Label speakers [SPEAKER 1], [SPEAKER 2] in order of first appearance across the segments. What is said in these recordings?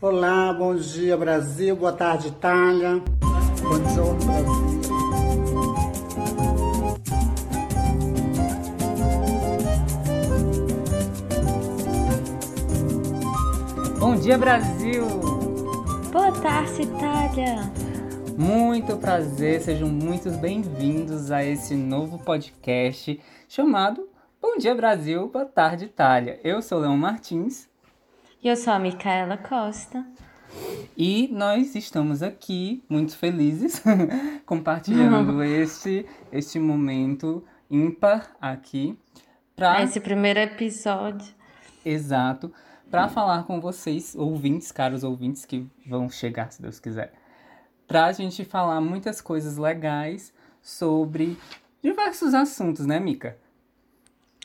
[SPEAKER 1] Olá, bom dia Brasil, boa tarde Itália, bom giorno Brasil.
[SPEAKER 2] Bom dia Brasil!
[SPEAKER 3] Boa tarde Itália!
[SPEAKER 2] Muito prazer, sejam muito bem-vindos a esse novo podcast chamado Bom Dia Brasil, Boa Tarde Itália. Eu sou Leão Martins.
[SPEAKER 3] Eu sou a Micaela Costa.
[SPEAKER 2] E nós estamos aqui muito felizes compartilhando este, este momento ímpar aqui.
[SPEAKER 3] Pra... Esse primeiro episódio.
[SPEAKER 2] Exato. Para falar com vocês, ouvintes, caros ouvintes que vão chegar, se Deus quiser para a gente falar muitas coisas legais sobre diversos assuntos, né, Mica?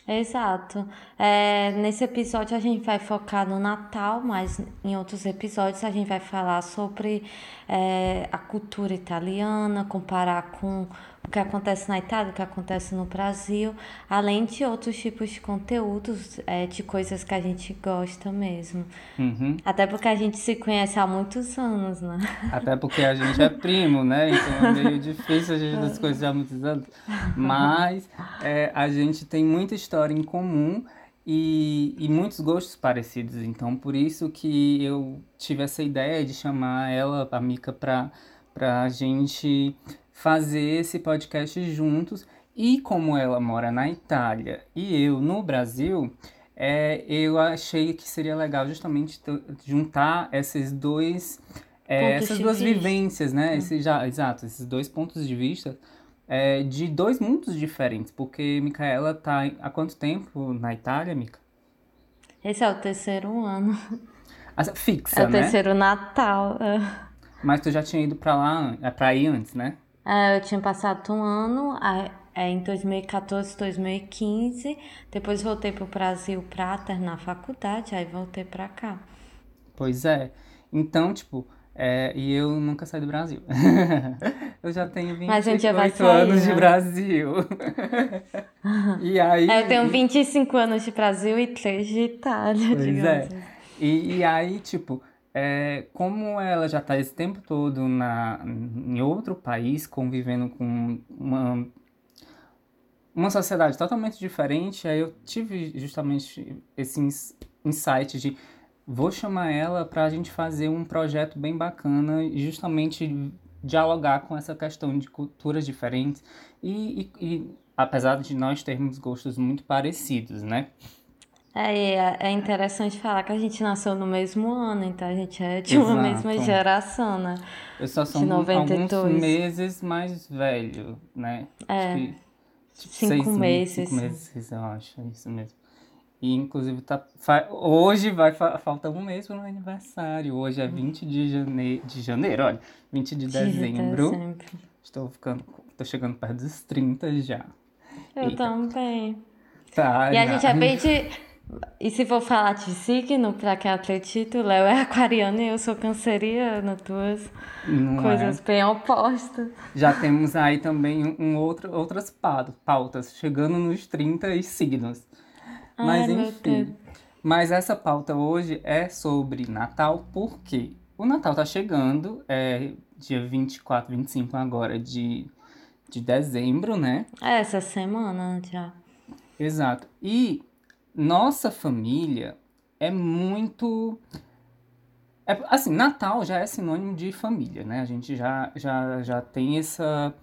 [SPEAKER 3] Exato. É, nesse episódio a gente vai focar no Natal, mas em outros episódios a gente vai falar sobre é, a cultura italiana, comparar com o que acontece na Itália, o que acontece no Brasil, além de outros tipos de conteúdos, é, de coisas que a gente gosta mesmo.
[SPEAKER 2] Uhum.
[SPEAKER 3] Até porque a gente se conhece há muitos anos, né?
[SPEAKER 2] Até porque a gente é primo, né? Então é meio difícil a gente se conhecer há muitos anos. Mas é, a gente tem muita história em comum. E, e, muitos gostos parecidos. Então, por isso que eu tive essa ideia de chamar ela, a Mica, para a gente fazer esse podcast juntos. E como ela mora na Itália e eu no Brasil, é, eu achei que seria legal justamente juntar esses dois, é, essas duas vivências, né? Hum. Esse, já, exato, esses dois pontos de vista é, de dois mundos diferentes. Porque Micaela tá há quanto tempo na Itália, Mica?
[SPEAKER 3] Esse é o terceiro ano.
[SPEAKER 2] Ah, fixa, né?
[SPEAKER 3] É o né? terceiro Natal. É.
[SPEAKER 2] Mas tu já tinha ido pra lá, é pra ir antes, né?
[SPEAKER 3] É, eu tinha passado um ano é, em 2014, 2015. Depois voltei para o Brasil para terminar a faculdade, aí voltei para cá.
[SPEAKER 2] Pois é. Então, tipo, é, e eu nunca saí do Brasil. eu já tenho 28 anos de né? Brasil. e aí.
[SPEAKER 3] É, eu tenho 25 anos de Brasil e 3 de Itália,
[SPEAKER 2] pois digamos. É. Assim. E, e aí, tipo, é, como ela já está esse tempo todo na, em outro país, convivendo com uma, uma sociedade totalmente diferente, aí eu tive justamente esse insight de vou chamar ela para a gente fazer um projeto bem bacana e justamente dialogar com essa questão de culturas diferentes e, e, e apesar de nós termos gostos muito parecidos, né?
[SPEAKER 3] É, é, é interessante falar que a gente nasceu no mesmo ano, então a gente é de uma mesma geração, né?
[SPEAKER 2] Eu só sou alguns meses mais velho, né?
[SPEAKER 3] É. Que, tipo, cinco meses.
[SPEAKER 2] Cinco meses, eu acho, é isso mesmo. E inclusive tá, hoje vai falta um mês para o meu aniversário. Hoje é 20 de janeiro, de janeiro, olha, 20 de, de dezembro. dezembro. Estou ficando, tô chegando perto dos 30 já.
[SPEAKER 3] Eu também.
[SPEAKER 2] Tá,
[SPEAKER 3] e a gente é bem de e se for falar de signo, para quem acredita, o Léo é aquariano e eu sou canceriana, duas Não coisas é. bem opostas.
[SPEAKER 2] Já temos aí também um outro, outras pautas, chegando nos 30 signos. Mas Ai, enfim. Mas essa pauta hoje é sobre Natal, porque o Natal tá chegando, é dia 24, 25 agora de, de dezembro, né?
[SPEAKER 3] É, essa semana já.
[SPEAKER 2] Exato. E nossa família é muito. É, assim, Natal já é sinônimo de família, né? A gente já, já, já tem essa,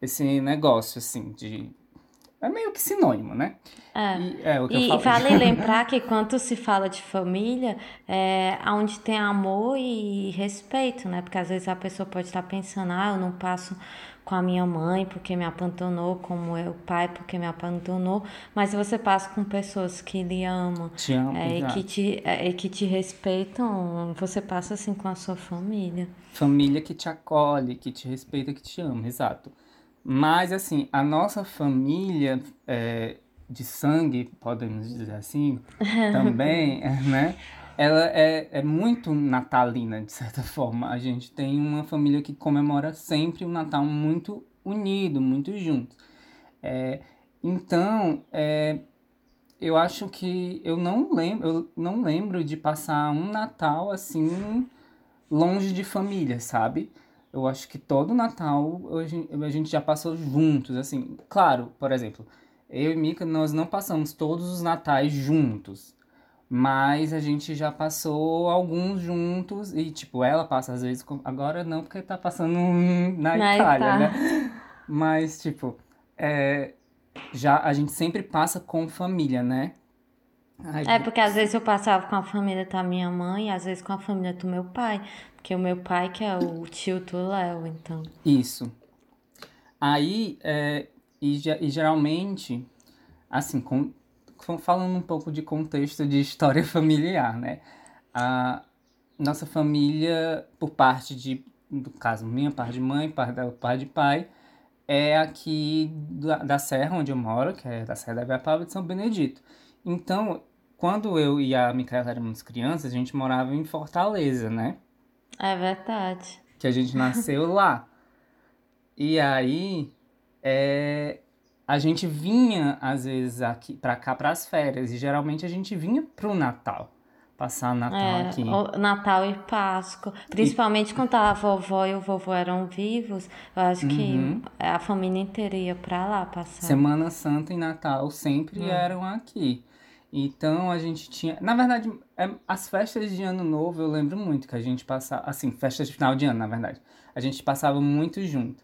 [SPEAKER 2] esse negócio, assim, de. É meio que sinônimo, né?
[SPEAKER 3] É. E, é, o que e, eu falo. vale lembrar que quando se fala de família, é onde tem amor e respeito, né? Porque às vezes a pessoa pode estar pensando, ah, eu não passo com a minha mãe porque me abandonou, como o pai porque me abandonou, mas você passa com pessoas que lhe amam
[SPEAKER 2] te amo,
[SPEAKER 3] é, e, que te, é, e que te respeitam, você passa assim com a sua família.
[SPEAKER 2] Família que te acolhe, que te respeita, que te ama, exato. Mas assim, a nossa família é, de sangue, podemos dizer assim, também, né? Ela é, é muito natalina, de certa forma. A gente tem uma família que comemora sempre o Natal muito unido, muito junto. É, então, é, eu acho que eu não lembro, eu não lembro de passar um Natal assim longe de família, sabe? Eu acho que todo Natal a gente já passou juntos, assim. Claro, por exemplo, eu e Mika, nós não passamos todos os natais juntos. Mas a gente já passou alguns juntos e, tipo, ela passa às vezes. Com... Agora não, porque tá passando na, na Itália, né? Mas, tipo, é... já a gente sempre passa com família, né?
[SPEAKER 3] Ai, é porque às vezes eu passava com a família da minha mãe, às vezes com a família do meu pai. Porque o meu pai que é o tio do Léo, então.
[SPEAKER 2] Isso. Aí, é, e, e geralmente, assim, com, falando um pouco de contexto de história familiar, né? A nossa família, por parte de, no caso, minha parte de mãe, parte da parte de pai, é aqui da, da Serra, onde eu moro, que é da Serra da Ibiapaba de São Benedito. Então, quando eu e a Micaela éramos crianças, a gente morava em Fortaleza, né?
[SPEAKER 3] É verdade.
[SPEAKER 2] Que a gente nasceu lá. E aí, é, a gente vinha, às vezes, aqui para cá para as férias. E geralmente a gente vinha pro Natal. Passar Natal é, aqui.
[SPEAKER 3] Natal e Páscoa. Principalmente e... quando a vovó e o vovô eram vivos. Eu acho uhum. que a família inteira ia pra lá passar.
[SPEAKER 2] Semana Santa e Natal sempre uhum. eram aqui. Então a gente tinha. Na verdade, é, as festas de ano novo eu lembro muito que a gente passava. Assim, festas de final de ano, na verdade. A gente passava muito junto.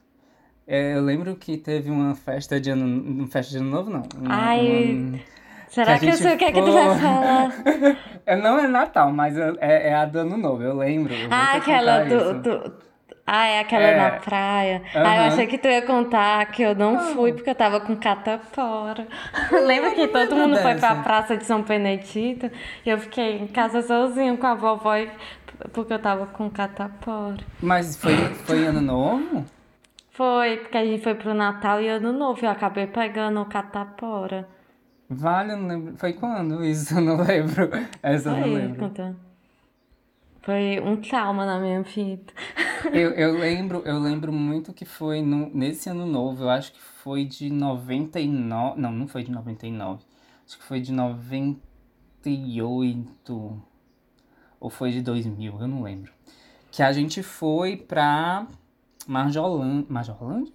[SPEAKER 2] É, eu lembro que teve uma festa de ano. Festa de ano novo, não.
[SPEAKER 3] Ai. Uma, será que, que eu sei o que é que tu vai falar?
[SPEAKER 2] é, não é Natal, mas é, é a do ano novo, eu lembro. Eu
[SPEAKER 3] ah, aquela do, do ah, é aquela é. na praia. Uhum. Ah, eu achei que tu ia contar que eu não, fui porque eu tava com catapora. Lembra que todo mundo dessa. foi pra praça de São Benedito e eu fiquei em casa sozinho com a vovó porque eu tava com catapora.
[SPEAKER 2] Mas foi, foi ano novo?
[SPEAKER 3] Foi, porque a gente foi pro Natal e ano novo. Eu acabei pegando o catapora.
[SPEAKER 2] Vale, eu não lembro. Foi quando isso? Eu não lembro. Essa eu não lembro.
[SPEAKER 3] Foi um trauma na minha vida.
[SPEAKER 2] Eu, eu lembro, eu lembro muito que foi no, nesse ano novo, eu acho que foi de 99. Não, não foi de 99. Acho que foi de 98. Ou foi de 2000, eu não lembro. Que a gente foi pra Marjolândia. Marjolândia?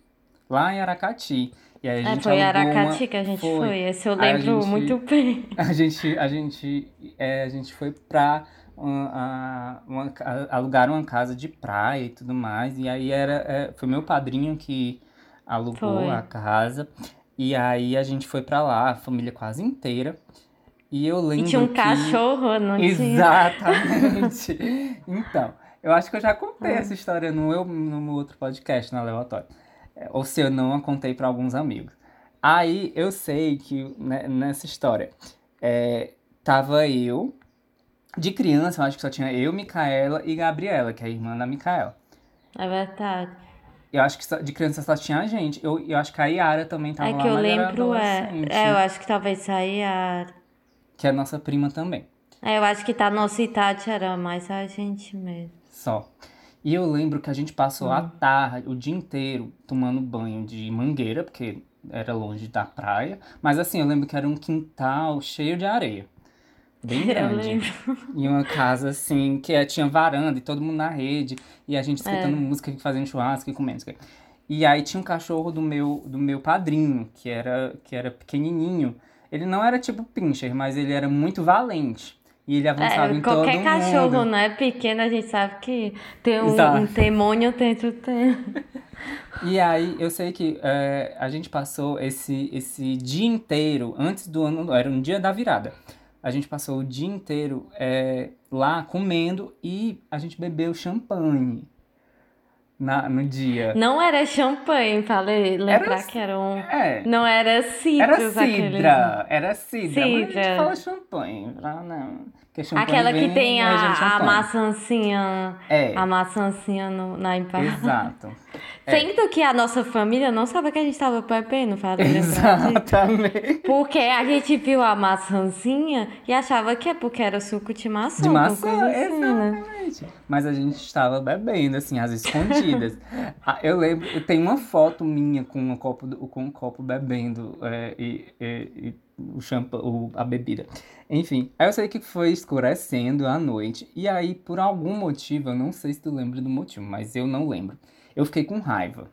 [SPEAKER 2] Lá em Aracati.
[SPEAKER 3] E aí a é, gente é, foi Aracati uma... que a gente foi. foi. Esse eu lembro gente, muito bem.
[SPEAKER 2] A gente, a gente, é, a gente foi pra uma, uma, alugaram uma casa de praia e tudo mais. E aí era, é, foi meu padrinho que alugou foi. a casa. E aí a gente foi para lá, a família quase inteira. E eu lembro.
[SPEAKER 3] E tinha um
[SPEAKER 2] que...
[SPEAKER 3] cachorro, não tinha?
[SPEAKER 2] Exatamente. então, eu acho que eu já contei ah. essa história no, no outro podcast, na Levatória. É, ou se eu não a contei para alguns amigos. Aí eu sei que né, nessa história é, tava eu, de criança, eu acho que só tinha eu, Micaela e Gabriela, que é a irmã da Micaela.
[SPEAKER 3] É verdade.
[SPEAKER 2] Eu acho que só, de criança só tinha a gente. Eu, eu acho que a Yara também tava
[SPEAKER 3] é
[SPEAKER 2] lá,
[SPEAKER 3] que eu lembro, é, é. eu acho que talvez a Yara.
[SPEAKER 2] Que é nossa prima também.
[SPEAKER 3] É, eu acho que tá nossa idade era mais a gente mesmo.
[SPEAKER 2] Só. E eu lembro que a gente passou hum. a tarde, o dia inteiro, tomando banho de mangueira, porque era longe da praia. Mas assim, eu lembro que era um quintal cheio de areia bem grande. Em uma casa, assim, que é, tinha varanda e todo mundo na rede. E a gente escutando é. música, fazendo churrasco e comendo. E aí tinha um cachorro do meu, do meu padrinho, que era, que era pequenininho. Ele não era tipo pincher, mas ele era muito valente. E ele avançava é, em todo mundo.
[SPEAKER 3] Qualquer cachorro, né? Pequeno, a gente sabe que tem um, um demônio dentro tem.
[SPEAKER 2] E aí, eu sei que é, a gente passou esse, esse dia inteiro, antes do ano, era um dia da virada a gente passou o dia inteiro é, lá comendo e a gente bebeu champanhe na, no dia.
[SPEAKER 3] Não era champanhe, falei, lembrar era, que era um. É, não era cidra.
[SPEAKER 2] Era cidra, era cidra. cidra. Mas a gente fala champanhe, pra não.
[SPEAKER 3] Aquela que tem a, a maçãzinha. É. A maçãzinha no, na empada.
[SPEAKER 2] Exato.
[SPEAKER 3] Sendo é. que a nossa família não sabe que a gente estava bebendo, para
[SPEAKER 2] Exatamente.
[SPEAKER 3] Porque a gente viu a maçãzinha e achava que é porque era suco de maçã.
[SPEAKER 2] De maçã, assim, né? exatamente. Né? Mas a gente estava bebendo, assim, às escondidas. Ah, eu lembro, tem uma foto minha com um copo, com um copo bebendo é, e, e, e o shampoo, a bebida. Enfim, aí eu sei que foi escurecendo à noite. E aí, por algum motivo, eu não sei se tu lembra do motivo, mas eu não lembro. Eu fiquei com raiva.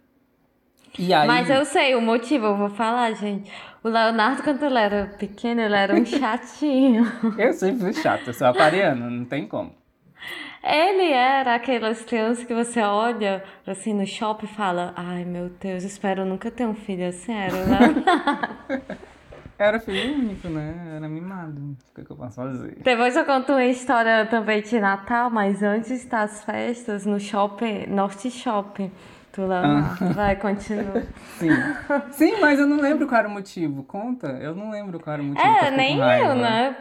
[SPEAKER 2] E aí...
[SPEAKER 3] Mas eu sei o motivo, eu vou falar, gente. O Leonardo, quando ele era pequeno, ele era um chatinho.
[SPEAKER 2] eu sempre fui chato, eu sou apariano, não tem como.
[SPEAKER 3] Ele era aquelas crianças que você olha assim no shopping e fala: Ai meu Deus, espero nunca ter um filho assim. Era o Leonardo.
[SPEAKER 2] Era filho único, né? Era mimado. O que, é que eu posso fazer?
[SPEAKER 3] Depois eu conto uma história também de Natal, mas antes das festas, no shopping, Norte Shopping. Tu lá, ah. vai, continua.
[SPEAKER 2] Sim. Sim, mas eu não lembro qual era o motivo. Conta, eu não lembro qual era o motivo.
[SPEAKER 3] É, nem eu, né?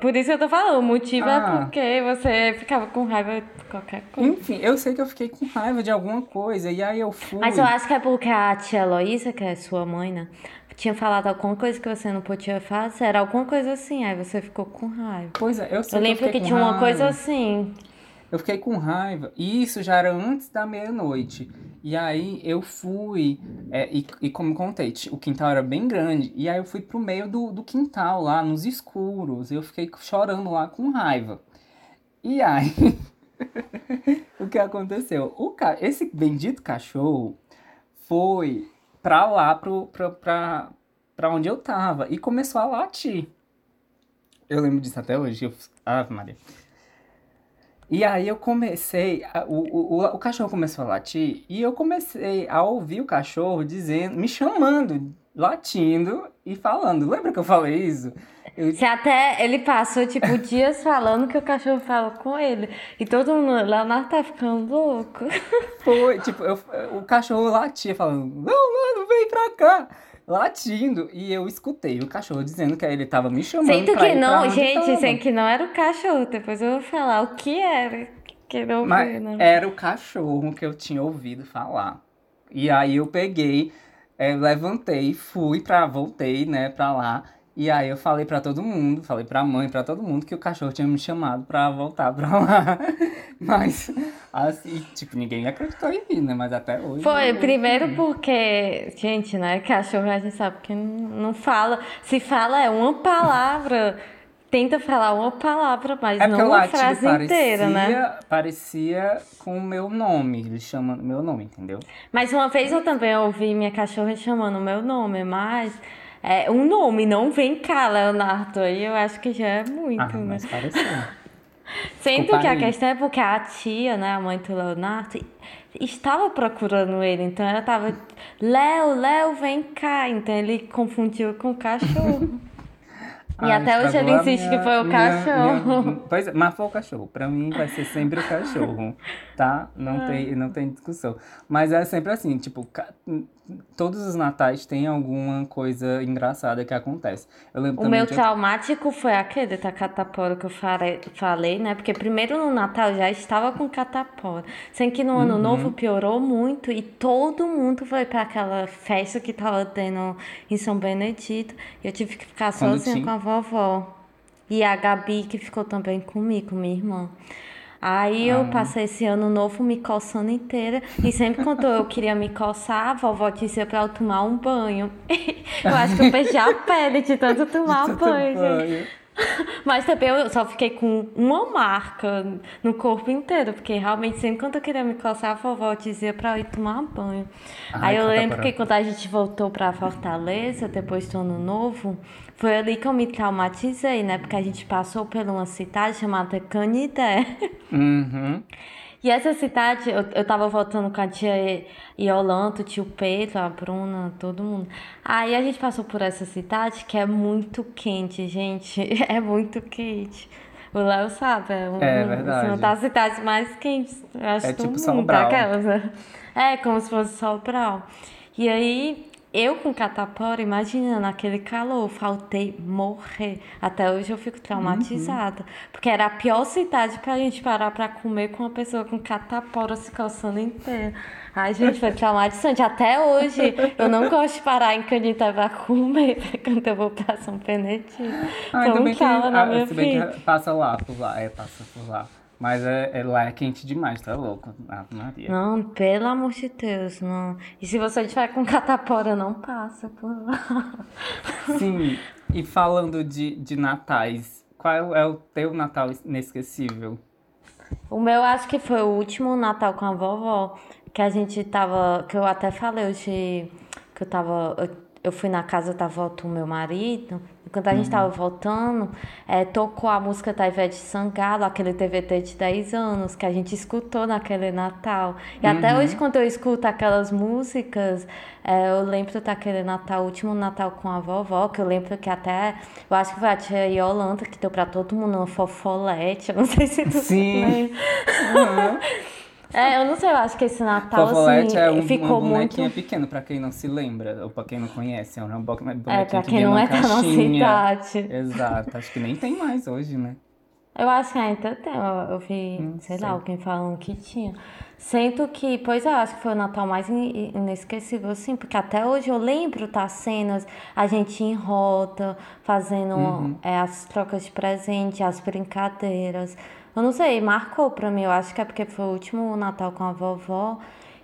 [SPEAKER 3] Por isso eu tô falando. O motivo é ah. é porque você ficava com raiva de qualquer coisa.
[SPEAKER 2] Enfim, eu sei que eu fiquei com raiva de alguma coisa. E aí eu fui.
[SPEAKER 3] Mas eu acho que é porque a tia Heloísa, que é sua mãe, né? Tinha falado alguma coisa que você não podia fazer, era alguma coisa assim, aí você ficou com raiva.
[SPEAKER 2] Pois é, eu sei
[SPEAKER 3] Eu lembro
[SPEAKER 2] que,
[SPEAKER 3] que tinha
[SPEAKER 2] raiva.
[SPEAKER 3] uma coisa assim.
[SPEAKER 2] Eu fiquei com raiva, e isso já era antes da meia-noite. E aí eu fui, é, e, e como contei, o quintal era bem grande, e aí eu fui pro meio do, do quintal, lá nos escuros, e eu fiquei chorando lá com raiva. E aí, o que aconteceu? O ca... Esse bendito cachorro foi pra lá, pro, pra, pra, pra onde eu tava. E começou a latir. Eu lembro disso até hoje. Eu, ah, Maria. E aí eu comecei, o, o, o cachorro começou a latir e eu comecei a ouvir o cachorro dizendo, me chamando, latindo e falando. Lembra que eu falei isso?
[SPEAKER 3] Eu... Você até, ele passou, tipo, dias falando que o cachorro falou com ele. E todo mundo, Leonardo tá ficando louco.
[SPEAKER 2] Foi, tipo, eu, o cachorro latia, falando, não, mano, vem pra cá. Latindo, e eu escutei o cachorro dizendo que ele tava me chamando.
[SPEAKER 3] Sendo
[SPEAKER 2] que
[SPEAKER 3] não, gente, sendo que não era o cachorro. Depois eu vou falar o que era. Que não
[SPEAKER 2] Mas
[SPEAKER 3] né?
[SPEAKER 2] Era o cachorro que eu tinha ouvido falar. E aí eu peguei, é, levantei, fui pra. voltei, né, pra lá. E aí eu falei para todo mundo, falei pra mãe, para todo mundo que o cachorro tinha me chamado pra voltar pra lá. Mas, assim, tipo, ninguém acreditou em mim, né? Mas até hoje.
[SPEAKER 3] Foi, primeiro porque, gente, né? Cachorro a gente sabe que não fala. Se fala é uma palavra. Tenta falar uma palavra, mas é não uma frase parecia, inteira, né?
[SPEAKER 2] Parecia com o meu nome, ele chamando meu nome, entendeu?
[SPEAKER 3] Mas uma vez eu também ouvi minha cachorra chamando o meu nome, mas é, um nome, não vem cá, Leonardo. Aí eu acho que já é muito, ah,
[SPEAKER 2] né? Mas pareceu.
[SPEAKER 3] Sinto que a questão é porque a tia, né, a mãe do Leonardo, estava procurando ele. Então ela estava, Léo, Léo, vem cá. Então ele confundiu com o cachorro. E até hoje ele insiste minha, que foi o minha, cachorro.
[SPEAKER 2] Minha, pois é, mas foi o cachorro. Pra mim vai ser sempre o cachorro, tá? Não, tem, não tem discussão. Mas é sempre assim, tipo, todos os natais tem alguma coisa engraçada que acontece.
[SPEAKER 3] Eu lembro o meu de... traumático foi aquele da catapora que eu falei, né? Porque primeiro no Natal já estava com catapora. Sem que no Ano uhum. Novo piorou muito e todo mundo foi para aquela festa que tava tendo em São Benedito. E eu tive que ficar Quando sozinha tinha... com a vovó. E a Gabi que ficou também comigo, minha irmã. Aí eu ah. passei esse ano novo me coçando inteira. E sempre quando eu queria me coçar, a vovó dizia pra eu tomar um banho. eu acho que eu perdi a pele de tanto tomar de banho, banho. Mas também eu só fiquei com uma marca no corpo inteiro, porque realmente sempre quando eu queria me coçar, a vovó dizia pra eu ir tomar banho. Ai, Aí eu lembro que quando a gente voltou pra Fortaleza, depois do ano novo, foi ali que eu me traumatizei, né? Porque a gente passou por uma cidade chamada Canidé.
[SPEAKER 2] Uhum.
[SPEAKER 3] E essa cidade, eu, eu tava voltando com a tia Yolanda, o tio Pedro, a Bruna, todo mundo. Aí a gente passou por essa cidade que é muito quente, gente. É muito quente. O Léo sabe, é, um,
[SPEAKER 2] é verdade.
[SPEAKER 3] uma das cidades mais quentes, acho
[SPEAKER 2] é
[SPEAKER 3] do
[SPEAKER 2] tipo
[SPEAKER 3] mundo,
[SPEAKER 2] Sobral.
[SPEAKER 3] Aquelas, né? É, como se fosse Sobral. E aí, eu com catapora, imagina, naquele calor, faltei morrer. Até hoje eu fico traumatizada. Uhum. Porque era a pior cidade pra gente parar pra comer com uma pessoa com catapora se coçando inteira. Ai, gente, foi traumatizante. Até hoje eu não gosto de parar em Canita pra comer quando eu vou pra São.
[SPEAKER 2] Ah, ainda bem que, na ah, minha se bem que passa lá, por lá, é, passa por lá. Mas é, é, lá é quente demais, tá louco? Ave Maria.
[SPEAKER 3] Não, pelo amor de Deus, não. E se você estiver com catapora, não passa por lá.
[SPEAKER 2] Sim, e falando de, de natais, qual é o teu Natal inesquecível?
[SPEAKER 3] O meu acho que foi o último Natal com a vovó, que a gente tava. Que eu até falei hoje que eu tava. Eu, eu fui na casa da avó do meu marido, e quando a gente tava voltando, é, tocou a música da Ivete Sangalo, aquele TVT de 10 anos, que a gente escutou naquele Natal. E até hoje, quando eu escuto aquelas músicas, é, eu lembro daquele Natal, último Natal com a vovó, que eu lembro que até. Eu acho que foi a tia Yolanda que deu pra todo mundo uma fofolete. Eu não sei se tu
[SPEAKER 2] Sim.
[SPEAKER 3] lembra. É, eu não sei, eu acho que esse Natal,
[SPEAKER 2] Fofolete
[SPEAKER 3] assim,
[SPEAKER 2] é um,
[SPEAKER 3] ficou
[SPEAKER 2] bonequinha
[SPEAKER 3] muito...
[SPEAKER 2] pequena, pra quem não se lembra, ou pra quem não conhece. É uma bo- bonequinha
[SPEAKER 3] É, pra
[SPEAKER 2] que
[SPEAKER 3] quem não é da nossa
[SPEAKER 2] caixinha.
[SPEAKER 3] idade.
[SPEAKER 2] Exato, acho que nem tem mais hoje, né?
[SPEAKER 3] Eu acho que ainda tem, eu, eu vi,
[SPEAKER 2] Não
[SPEAKER 3] sei,
[SPEAKER 2] sei.
[SPEAKER 3] lá, alguém falando que tinha. Sendo que, pois é, eu acho que foi o Natal mais in- inesquecível, assim, porque até hoje eu lembro das cenas, a gente em rota, fazendo
[SPEAKER 2] Uhum.
[SPEAKER 3] é, as trocas de presente, as brincadeiras. Eu não sei, marcou pra mim, eu acho que é porque foi o último Natal com a vovó.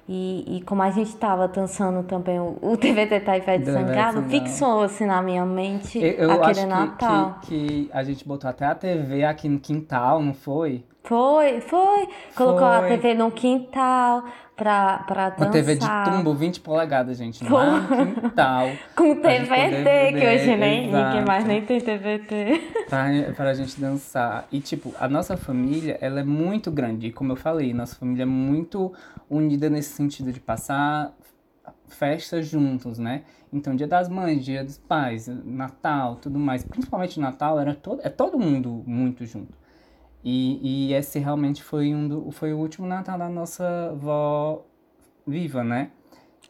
[SPEAKER 3] E, e como a gente tava dançando também o, o TVT Ivete
[SPEAKER 2] Da Ivete
[SPEAKER 3] Sangalo, fixou assim na minha mente
[SPEAKER 2] Eu, eu
[SPEAKER 3] aquele Natal.
[SPEAKER 2] que, que a gente botou até a TV aqui no quintal, não foi?
[SPEAKER 3] Foi, foi. Colocou a
[SPEAKER 2] Foi.
[SPEAKER 3] TV no quintal pra, pra dançar.
[SPEAKER 2] Uma TV de tumbo, 20 polegadas, gente, no quintal.
[SPEAKER 3] Com
[SPEAKER 2] pra gente
[SPEAKER 3] TVT, que hoje nem, ninguém
[SPEAKER 2] exato.
[SPEAKER 3] mais nem tem TVT.
[SPEAKER 2] pra, pra gente dançar. E, tipo, a nossa família, ela é muito grande. E, como eu falei, nossa família é muito unida nesse sentido de passar festas juntos, né? Então, dia das mães, dia dos pais, Natal, tudo mais. Principalmente Natal, era todo, é todo mundo muito junto. E, e esse realmente foi, um do, foi o último Natal da nossa avó viva, né?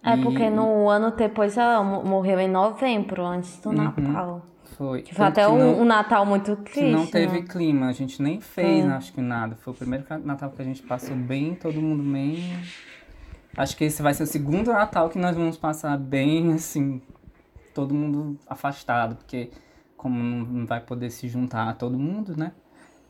[SPEAKER 3] É
[SPEAKER 2] E-
[SPEAKER 3] porque no ano depois ela mo- morreu em novembro, antes do
[SPEAKER 2] Uhum.
[SPEAKER 3] Natal.
[SPEAKER 2] Foi.
[SPEAKER 3] Que foi
[SPEAKER 2] Tanto
[SPEAKER 3] até
[SPEAKER 2] que
[SPEAKER 3] um,
[SPEAKER 2] não-
[SPEAKER 3] um Natal muito triste.
[SPEAKER 2] não teve
[SPEAKER 3] né?
[SPEAKER 2] clima, a gente nem fez,
[SPEAKER 3] É.
[SPEAKER 2] acho que nada. Foi o primeiro Natal que a gente passou bem, todo mundo bem. Acho que esse vai ser o segundo Natal que nós vamos passar bem, assim, todo mundo afastado, porque como não não vai poder se juntar todo mundo, né?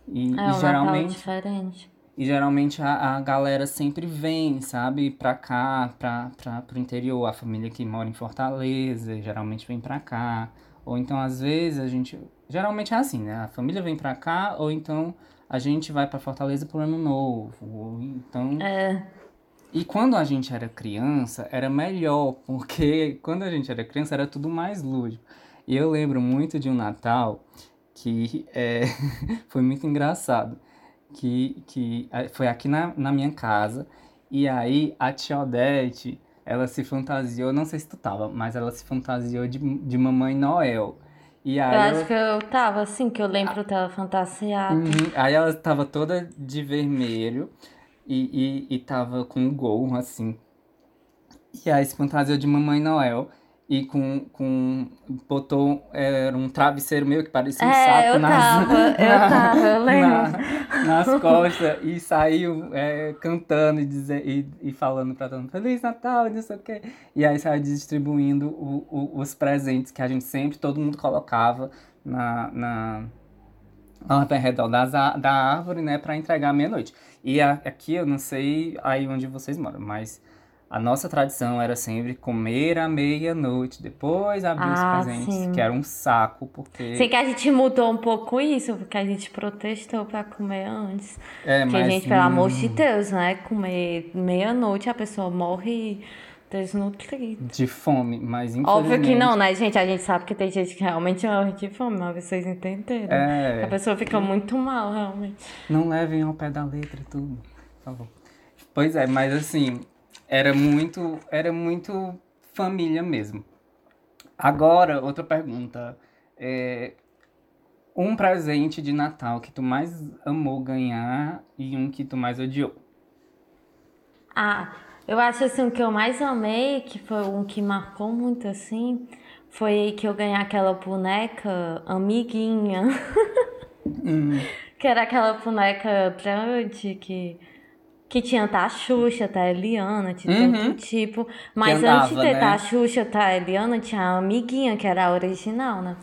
[SPEAKER 2] E,
[SPEAKER 3] É
[SPEAKER 2] e
[SPEAKER 3] um Natal
[SPEAKER 2] geralmente,
[SPEAKER 3] diferente.
[SPEAKER 2] e geralmente a, a galera sempre vem, sabe, pra cá, pra, pra, pro interior, a família que mora em Fortaleza, geralmente vem pra cá. Ou então, às vezes, a gente. Geralmente é assim, né? A família vem pra cá, ou então a gente vai pra Fortaleza pro ano novo. Ou então.
[SPEAKER 3] É,
[SPEAKER 2] E quando a gente era criança, era melhor, porque quando a gente era criança era tudo mais lúdico. E eu lembro muito de um Natal que é, foi muito engraçado. Que, que eh, foi aqui na, na minha casa, e aí a tia Odete, ela se fantasiou, não sei se tu tava, mas ela se fantasiou de, de Mamãe Noel. E
[SPEAKER 3] eu
[SPEAKER 2] aí
[SPEAKER 3] acho que eu tava assim, que eu lembro dela fantasiada.
[SPEAKER 2] Uhum. Aí ela tava toda de vermelho e, e, e tava com um gorro, assim. E aí se fantasiou de Mamãe Noel e com, com botou era um travesseiro meio que parecia um
[SPEAKER 3] É,
[SPEAKER 2] saco
[SPEAKER 3] eu
[SPEAKER 2] nas,
[SPEAKER 3] tava, eu tava, eu
[SPEAKER 2] na- nas costas e saiu é, cantando e, dizer, e, e falando pra todo mundo Feliz Natal, não sei o quê. E aí saiu distribuindo o- o- os presentes que a gente sempre, todo mundo colocava na, na, ao redor das, da árvore, né, pra entregar à meia-noite. E a- aqui eu não sei aí onde vocês moram, mas a nossa tradição era sempre comer à meia-noite, depois abrir
[SPEAKER 3] Ah,
[SPEAKER 2] os presentes,
[SPEAKER 3] sim.
[SPEAKER 2] que era um saco, porque...
[SPEAKER 3] Sei que a gente mudou um pouco isso, porque a gente protestou pra comer antes.
[SPEAKER 2] É,
[SPEAKER 3] Porque,
[SPEAKER 2] mas,
[SPEAKER 3] gente, pelo amor
[SPEAKER 2] hum,
[SPEAKER 3] de Deus, né? Comer meia-noite a pessoa morre desnutrida.
[SPEAKER 2] De fome, mas
[SPEAKER 3] Óbvio que não,
[SPEAKER 2] infelizmente-
[SPEAKER 3] né, gente? A gente sabe que tem gente que realmente morre de fome, mas vocês entenderam.
[SPEAKER 2] É.
[SPEAKER 3] A pessoa fica muito mal, realmente.
[SPEAKER 2] Não levem ao pé da letra tudo, por favor. Pois é, mas assim, era muito, era muito família mesmo. Agora, outra pergunta. É, um presente de Natal que tu mais amou ganhar e um que tu mais odiou.
[SPEAKER 3] Ah, eu acho assim, o que eu mais amei, que foi um que marcou muito assim, foi que eu ganhei aquela boneca amiguinha. Que era aquela boneca grande que, que tinha da Xuxa, da Eliana, de
[SPEAKER 2] Uhum.
[SPEAKER 3] tanto tipo. Mas
[SPEAKER 2] andava,
[SPEAKER 3] antes de ter
[SPEAKER 2] né?
[SPEAKER 3] da Xuxa, da Eliana, tinha a amiguinha, que era a original, né?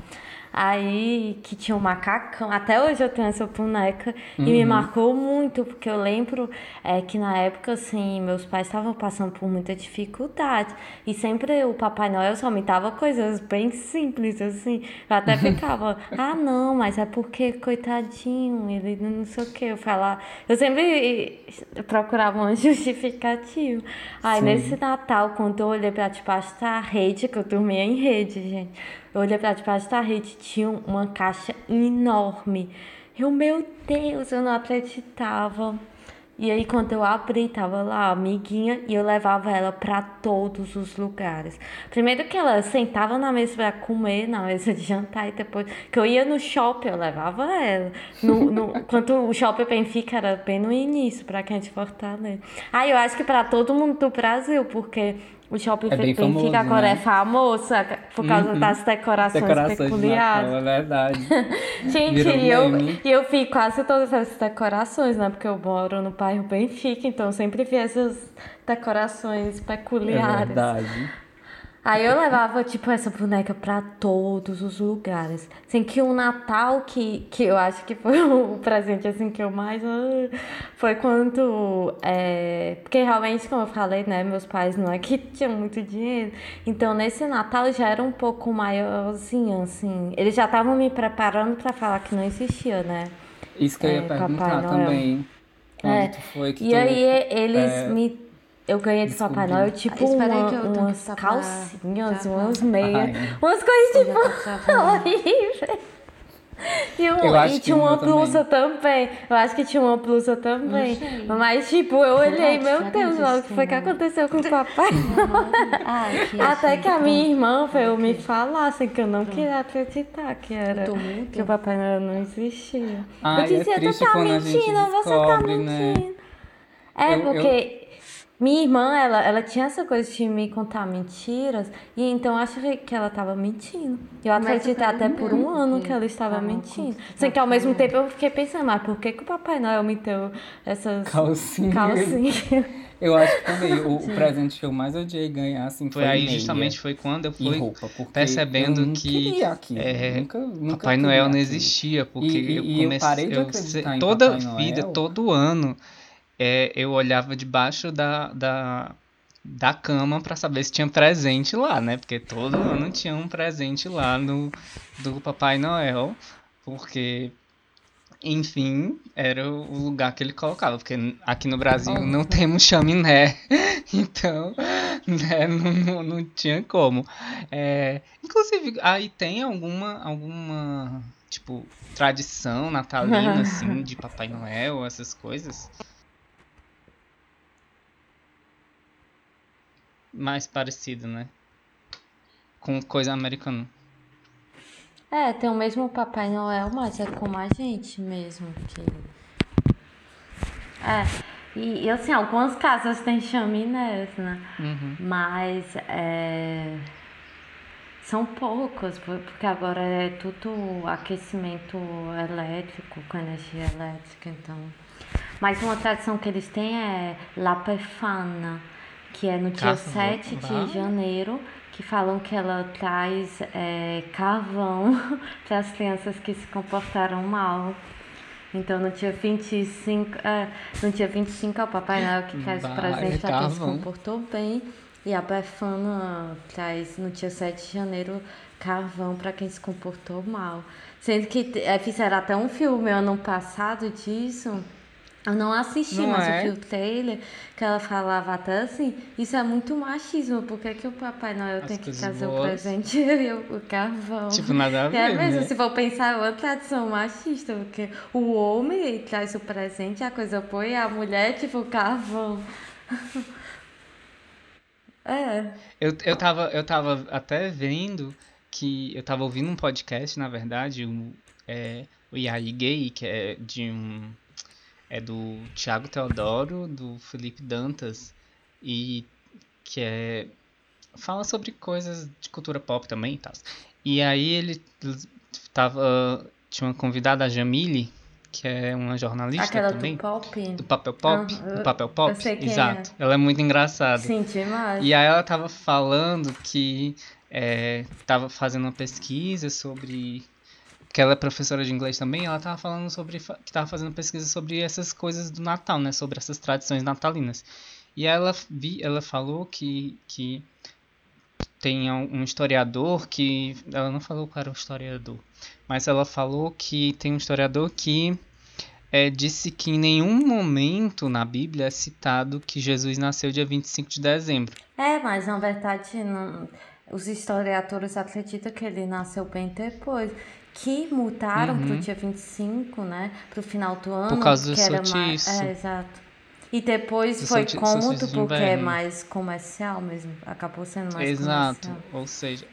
[SPEAKER 3] Aí que tinha um macacão. Até hoje eu tenho essa boneca e me marcou muito, porque eu lembro é, que na época, assim, meus pais estavam passando por muita dificuldade. E sempre o Papai Noel só me dava coisas bem simples, assim. Eu até ficava, ah, não, mas é porque, coitadinho, ele não sei o que. Eu falar. Eu sempre procurava uma justificativa. Aí
[SPEAKER 4] Sim.
[SPEAKER 3] nesse Natal, quando eu olhei pra debaixo da rede, que eu dormia em rede, gente. Eu olhei pra debaixo da rede, tinha uma caixa enorme. Eu, meu Deus, eu não acreditava. E aí, quando eu abri, tava lá a amiguinha e eu levava ela pra todos os lugares. Primeiro que ela sentava na mesa pra comer, na mesa de jantar, e depois que eu ia no shopping, eu levava ela. No, no, quando o shopping Benfica era bem no início, pra quem é de Fortaleza. Ah, eu acho que pra todo mundo do Brasil, porque o shopping
[SPEAKER 4] É bem
[SPEAKER 3] Benfica
[SPEAKER 4] famoso,
[SPEAKER 3] agora
[SPEAKER 4] né?
[SPEAKER 3] é famoso por causa
[SPEAKER 4] Uhum.
[SPEAKER 3] das decorações,
[SPEAKER 4] Decorações de
[SPEAKER 3] peculiares.
[SPEAKER 4] Natal, é verdade.
[SPEAKER 3] Gente, e eu, eu vi quase todas essas decorações, né? Porque eu moro no bairro Benfica, então eu sempre vi essas decorações
[SPEAKER 4] É
[SPEAKER 3] peculiares.
[SPEAKER 4] verdade.
[SPEAKER 3] Aí eu levava, tipo, essa boneca pra todos os lugares. Assim, que o Natal, que, que eu acho que foi o presente, assim, que eu mais... ah, Foi quando... é, Porque realmente, como eu falei, né? Meus pais não é que tinham muito dinheiro. Então, nesse Natal já era um pouco maiorzinha, assim. Eles já estavam me preparando pra falar que não existia, né?
[SPEAKER 4] Isso que eu ia
[SPEAKER 3] É,
[SPEAKER 4] perguntar também. Quando
[SPEAKER 3] É,
[SPEAKER 4] foi que
[SPEAKER 3] E
[SPEAKER 4] tu...
[SPEAKER 3] aí eles
[SPEAKER 4] é,
[SPEAKER 3] me. Eu ganhei de Papai. Noel, tipo,
[SPEAKER 5] Ah,
[SPEAKER 3] uma-
[SPEAKER 5] eu
[SPEAKER 3] umas
[SPEAKER 5] tapar-
[SPEAKER 3] calcinhas, umas meias,
[SPEAKER 4] Ai.
[SPEAKER 3] umas coisas tipo
[SPEAKER 5] tá
[SPEAKER 3] horríveis. E, um-
[SPEAKER 4] Eu acho
[SPEAKER 3] e
[SPEAKER 4] que
[SPEAKER 3] tinha uma
[SPEAKER 4] meu também.
[SPEAKER 3] blusa também. Eu acho que tinha uma blusa também. Mas, tipo, eu olhei, meu
[SPEAKER 5] diferente
[SPEAKER 3] Deus, o que foi que aconteceu com o papai?
[SPEAKER 5] Ai, que
[SPEAKER 3] Até que a minha irmã veio me falar, assim, que eu não queria acreditar que era. Que o Papai Noel não existia.
[SPEAKER 4] Ai,
[SPEAKER 3] eu
[SPEAKER 4] é
[SPEAKER 3] dizia,
[SPEAKER 4] triste
[SPEAKER 3] tu tá mentindo, você tá
[SPEAKER 4] né?
[SPEAKER 3] mentindo. É,
[SPEAKER 4] Eu- eu-
[SPEAKER 3] porque minha irmã, ela, ela tinha essa coisa de me contar mentiras, e então eu achei que ela tava mentindo. Eu
[SPEAKER 5] Mas
[SPEAKER 3] acreditei até por um ano
[SPEAKER 5] porque
[SPEAKER 3] que ela estava mentindo. Só que ao mesmo tempo eu fiquei pensando, mas por que, que o Papai Noel me deu essas
[SPEAKER 4] Calcinha.
[SPEAKER 3] calcinhas?
[SPEAKER 4] Eu acho que também o, o presente que eu mais odiei ganhar, assim, foi,
[SPEAKER 2] Foi aí
[SPEAKER 4] meia
[SPEAKER 2] justamente foi quando eu fui
[SPEAKER 4] roupa, porque
[SPEAKER 2] percebendo
[SPEAKER 4] eu não
[SPEAKER 2] que,
[SPEAKER 4] aquilo,
[SPEAKER 2] é,
[SPEAKER 4] nunca, nunca
[SPEAKER 2] Papai Noel não existia, porque
[SPEAKER 4] E- e-
[SPEAKER 2] eu
[SPEAKER 4] e eu
[SPEAKER 2] comecei.
[SPEAKER 4] parei de
[SPEAKER 2] eu
[SPEAKER 4] acreditar em
[SPEAKER 2] toda
[SPEAKER 4] Papai
[SPEAKER 2] vida,
[SPEAKER 4] Noel.
[SPEAKER 2] todo ano, é, eu olhava debaixo da, da, da cama pra saber se tinha presente lá, né? Porque todo ano tinha um presente lá no, do Papai Noel, porque. Enfim, era o lugar que ele colocava, porque aqui no Brasil não temos chaminé, então né, não, não, não tinha como. É, inclusive, aí tem alguma, alguma, tipo, tradição natalina, assim, de Papai Noel, essas coisas? Mais parecido, né? Com coisa americana.
[SPEAKER 3] É, tem o mesmo Papai Noel, mas é como a gente mesmo. Que... É, e, e assim, algumas casas têm chaminés, né?
[SPEAKER 2] Uhum.
[SPEAKER 3] Mas é, são poucas, por- porque agora é tudo aquecimento elétrico, com energia elétrica, então. Mas uma tradição que eles têm é La Befana, que é no dia
[SPEAKER 2] Carvão,
[SPEAKER 3] 7
[SPEAKER 2] vai.
[SPEAKER 3] de janeiro, que falam que ela traz é, carvão para as crianças que se comportaram mal. Então no dia 25, é, no dia 25 é o Papai Noel que traz o presente para quem se comportou bem. E a Befana traz no dia 7 de janeiro carvão para quem se comportou mal. Sendo que é, fizeram até um filme ano passado disso. Eu não assisti,
[SPEAKER 2] Não
[SPEAKER 3] mas
[SPEAKER 2] é?
[SPEAKER 3] eu vi o trailer que ela falava até assim, isso é muito machismo, por que, que o Papai Noel
[SPEAKER 2] As
[SPEAKER 3] tem que trazer o
[SPEAKER 2] boas.
[SPEAKER 3] presente e o, o carvão?
[SPEAKER 2] Tipo, nada a ver,
[SPEAKER 3] É mesmo,
[SPEAKER 2] né?
[SPEAKER 3] se for pensar, é uma tradição machista, porque o homem traz o presente, a coisa boa, e a mulher, tipo, o carvão. É.
[SPEAKER 2] Eu, eu, tava, eu tava até vendo que. Eu tava ouvindo um podcast, na verdade, o, é, o Yai Gay, que é de um. É do Thiago Teodoro, do Felipe Dantas, e que é. Fala sobre coisas de cultura pop também e tal. E aí ele tava. Tinha uma convidada, a Jamile, que é uma jornalista
[SPEAKER 3] Aquela
[SPEAKER 2] também.
[SPEAKER 3] do pop.
[SPEAKER 2] Do papel pop?
[SPEAKER 3] Ah, eu-
[SPEAKER 2] do papel
[SPEAKER 3] eu
[SPEAKER 2] pop?
[SPEAKER 3] sei quem é.
[SPEAKER 2] Exato. Ela é muito engraçada.
[SPEAKER 3] Sim, demais.
[SPEAKER 2] E aí ela tava falando que é, tava fazendo uma pesquisa sobre que ela é professora de inglês também, ela tava falando sobre, que tava fazendo pesquisa sobre essas coisas do Natal, né? Sobre essas tradições natalinas. E ela, vi, ela falou que, que tem um historiador que. Ela não falou qual era o historiador, mas ela falou que tem um historiador que é, disse que em nenhum momento na Bíblia é citado que Jesus nasceu dia 25 de dezembro.
[SPEAKER 3] É, mas na verdade não- os historiadores acreditam que ele nasceu bem depois. Que mudaram pro dia 25, né? Pro final do ano.
[SPEAKER 2] Uhum. causa do
[SPEAKER 3] era mais.
[SPEAKER 2] solstício.
[SPEAKER 3] É, exato. E depois
[SPEAKER 2] Do
[SPEAKER 3] foi
[SPEAKER 2] solti-
[SPEAKER 3] cômodo
[SPEAKER 2] solstício
[SPEAKER 3] porque é mais comercial mesmo. Acabou sendo mais
[SPEAKER 2] Exato.
[SPEAKER 3] comercial.
[SPEAKER 2] Ou seja,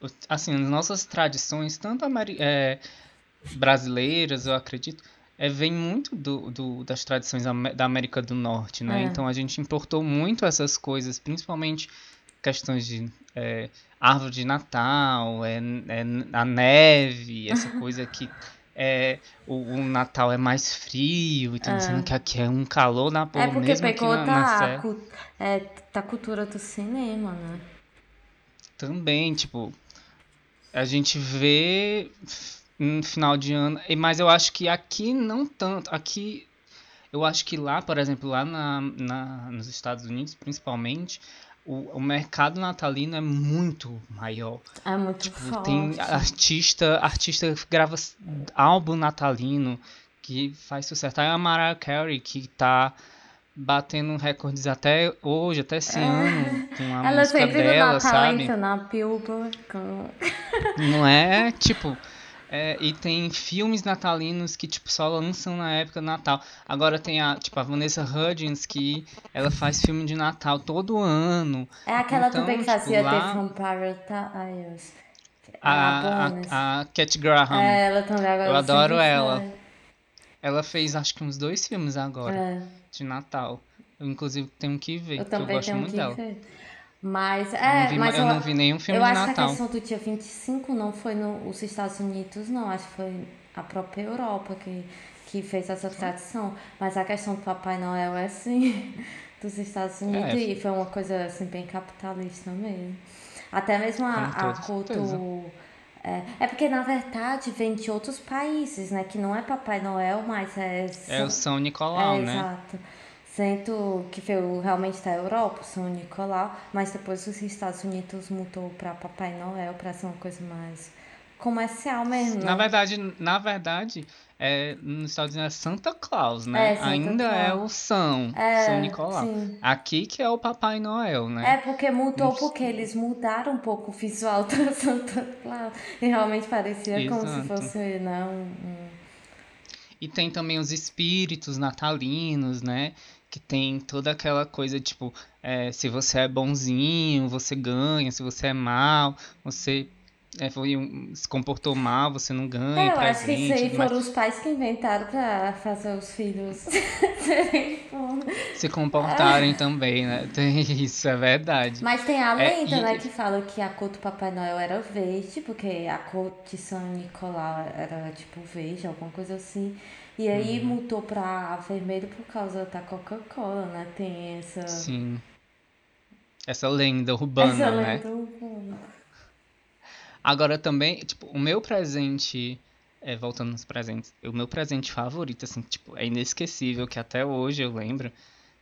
[SPEAKER 2] o- assim, as nossas tradições, tanto ameri- é, brasileiras, eu acredito, é, vem muito do, do- das tradições da América do Norte, né?
[SPEAKER 3] É.
[SPEAKER 2] Então a gente importou muito essas coisas, principalmente questões de é, árvore de Natal, é, é a neve, essa coisa que é, o, o Natal é mais frio, então dizendo que aqui é um calor na porra,
[SPEAKER 3] É porque
[SPEAKER 2] mesmo
[SPEAKER 3] pegou
[SPEAKER 2] na,
[SPEAKER 3] da,
[SPEAKER 2] na
[SPEAKER 3] é, da cultura do cinema, né?
[SPEAKER 2] Também, tipo, a gente vê no final de ano, e- mas eu acho que aqui não tanto. Aqui, eu acho que lá, por exemplo, lá na, na- nos Estados Unidos, principalmente, o, o mercado natalino é muito maior.
[SPEAKER 3] É muito
[SPEAKER 2] Tipo,
[SPEAKER 3] forte.
[SPEAKER 2] tem artista, artista que grava álbum natalino que faz sucesso. Aí a Mariah Carey que tá batendo recordes até hoje, até esse ano, com a
[SPEAKER 3] Ela
[SPEAKER 2] música
[SPEAKER 3] sempre
[SPEAKER 2] dela,
[SPEAKER 3] no Natal
[SPEAKER 2] sabe?
[SPEAKER 3] entra na Billboard com...
[SPEAKER 2] Não é, tipo, é, e tem filmes natalinos que, tipo, só lançam na época do Natal. Agora tem a, tipo, a Vanessa Hudgens, que ela faz filme de Natal todo ano.
[SPEAKER 3] É aquela
[SPEAKER 2] Então,
[SPEAKER 3] também que
[SPEAKER 2] tipo,
[SPEAKER 3] fazia
[SPEAKER 2] lá-
[SPEAKER 3] The From Paradise.
[SPEAKER 2] A,
[SPEAKER 3] Bones.
[SPEAKER 2] a, a Cat Graham,
[SPEAKER 3] É, ela também agora
[SPEAKER 2] Eu adoro ela.
[SPEAKER 3] faz.
[SPEAKER 2] ela fez, acho que uns dois filmes agora,
[SPEAKER 3] É,
[SPEAKER 2] de Natal. Eu, inclusive, tenho que ver,
[SPEAKER 3] eu
[SPEAKER 2] porque eu
[SPEAKER 3] também
[SPEAKER 2] gosto muito dela.
[SPEAKER 3] ver. Mas,
[SPEAKER 2] Eu
[SPEAKER 3] é,
[SPEAKER 2] vi,
[SPEAKER 3] mas
[SPEAKER 2] eu não vi nenhum filme
[SPEAKER 3] eu
[SPEAKER 2] de
[SPEAKER 3] acho que a
[SPEAKER 2] Natal.
[SPEAKER 3] questão do dia 25 não foi nos Estados Unidos, não. Acho que foi a própria Europa que, que fez essa tradição. Mas a questão do Papai Noel é assim, dos Estados Unidos.
[SPEAKER 2] É.
[SPEAKER 3] E foi uma coisa assim bem capitalista mesmo. Até mesmo a, a culto.
[SPEAKER 2] certeza.
[SPEAKER 3] É, é porque, na verdade, vem de outros países, né? Que não é Papai Noel, mas é.
[SPEAKER 2] É o São Nicolau,
[SPEAKER 3] É,
[SPEAKER 2] né?
[SPEAKER 3] exato. Sendo que veio realmente da Europa, São Nicolau, mas depois os Estados Unidos mudou para Papai Noel para ser uma coisa mais comercial mesmo.
[SPEAKER 2] Na
[SPEAKER 3] né?
[SPEAKER 2] verdade, na verdade, é, nos Estados Unidos é Santa Claus, né?
[SPEAKER 3] É, Santa
[SPEAKER 2] Ainda é
[SPEAKER 3] Claus.
[SPEAKER 2] o São,
[SPEAKER 3] É,
[SPEAKER 2] São Nicolau.
[SPEAKER 3] sim.
[SPEAKER 2] Aqui que é o Papai Noel, né?
[SPEAKER 3] É porque mudou porque eles mudaram um pouco o visual do Santa Claus. E realmente parecia como se
[SPEAKER 2] Exato.
[SPEAKER 3] fosse né, um, um-
[SPEAKER 2] E tem também os espíritos natalinos, né? Que tem toda aquela coisa, tipo, é, se você é bonzinho, você ganha, se você é mal, você é, foi um- se comportou mal, você não ganha
[SPEAKER 3] É, eu acho que isso aí
[SPEAKER 2] mais.
[SPEAKER 3] foram os pais que inventaram pra fazer os filhos.
[SPEAKER 2] Se comportarem também, né? Tem isso, é verdade.
[SPEAKER 3] Mas tem a
[SPEAKER 2] É,
[SPEAKER 3] lenda,
[SPEAKER 2] e-
[SPEAKER 3] né, que fala que a cor do Papai Noel era verde, porque a cor de São Nicolau era tipo verde, alguma coisa assim. E aí
[SPEAKER 2] Uhum.
[SPEAKER 3] mudou pra vermelho por causa da Coca-Cola, né? Tem essa,
[SPEAKER 2] Sim. Essa lenda urbana,
[SPEAKER 3] essa
[SPEAKER 2] né?
[SPEAKER 3] lenda urbana.
[SPEAKER 2] Agora também, tipo, o meu presente, é, voltando nos presentes, o meu presente favorito, assim, tipo, é inesquecível, que até hoje eu lembro,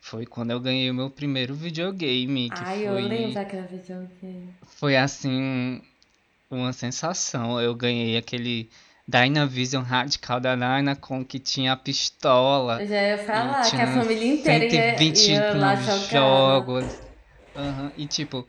[SPEAKER 2] foi quando eu ganhei o meu primeiro videogame, que
[SPEAKER 3] Ai, eu
[SPEAKER 2] foi,
[SPEAKER 3] lembro daquela videogame.
[SPEAKER 2] foi assim, uma sensação. Eu ganhei aquele Dynavision Radical da Dynacon, que tinha a pistola,
[SPEAKER 3] Eu já ia falar que a família inteira ia, ia lá
[SPEAKER 2] 129
[SPEAKER 3] jogar.
[SPEAKER 2] jogos. Aham, E tipo,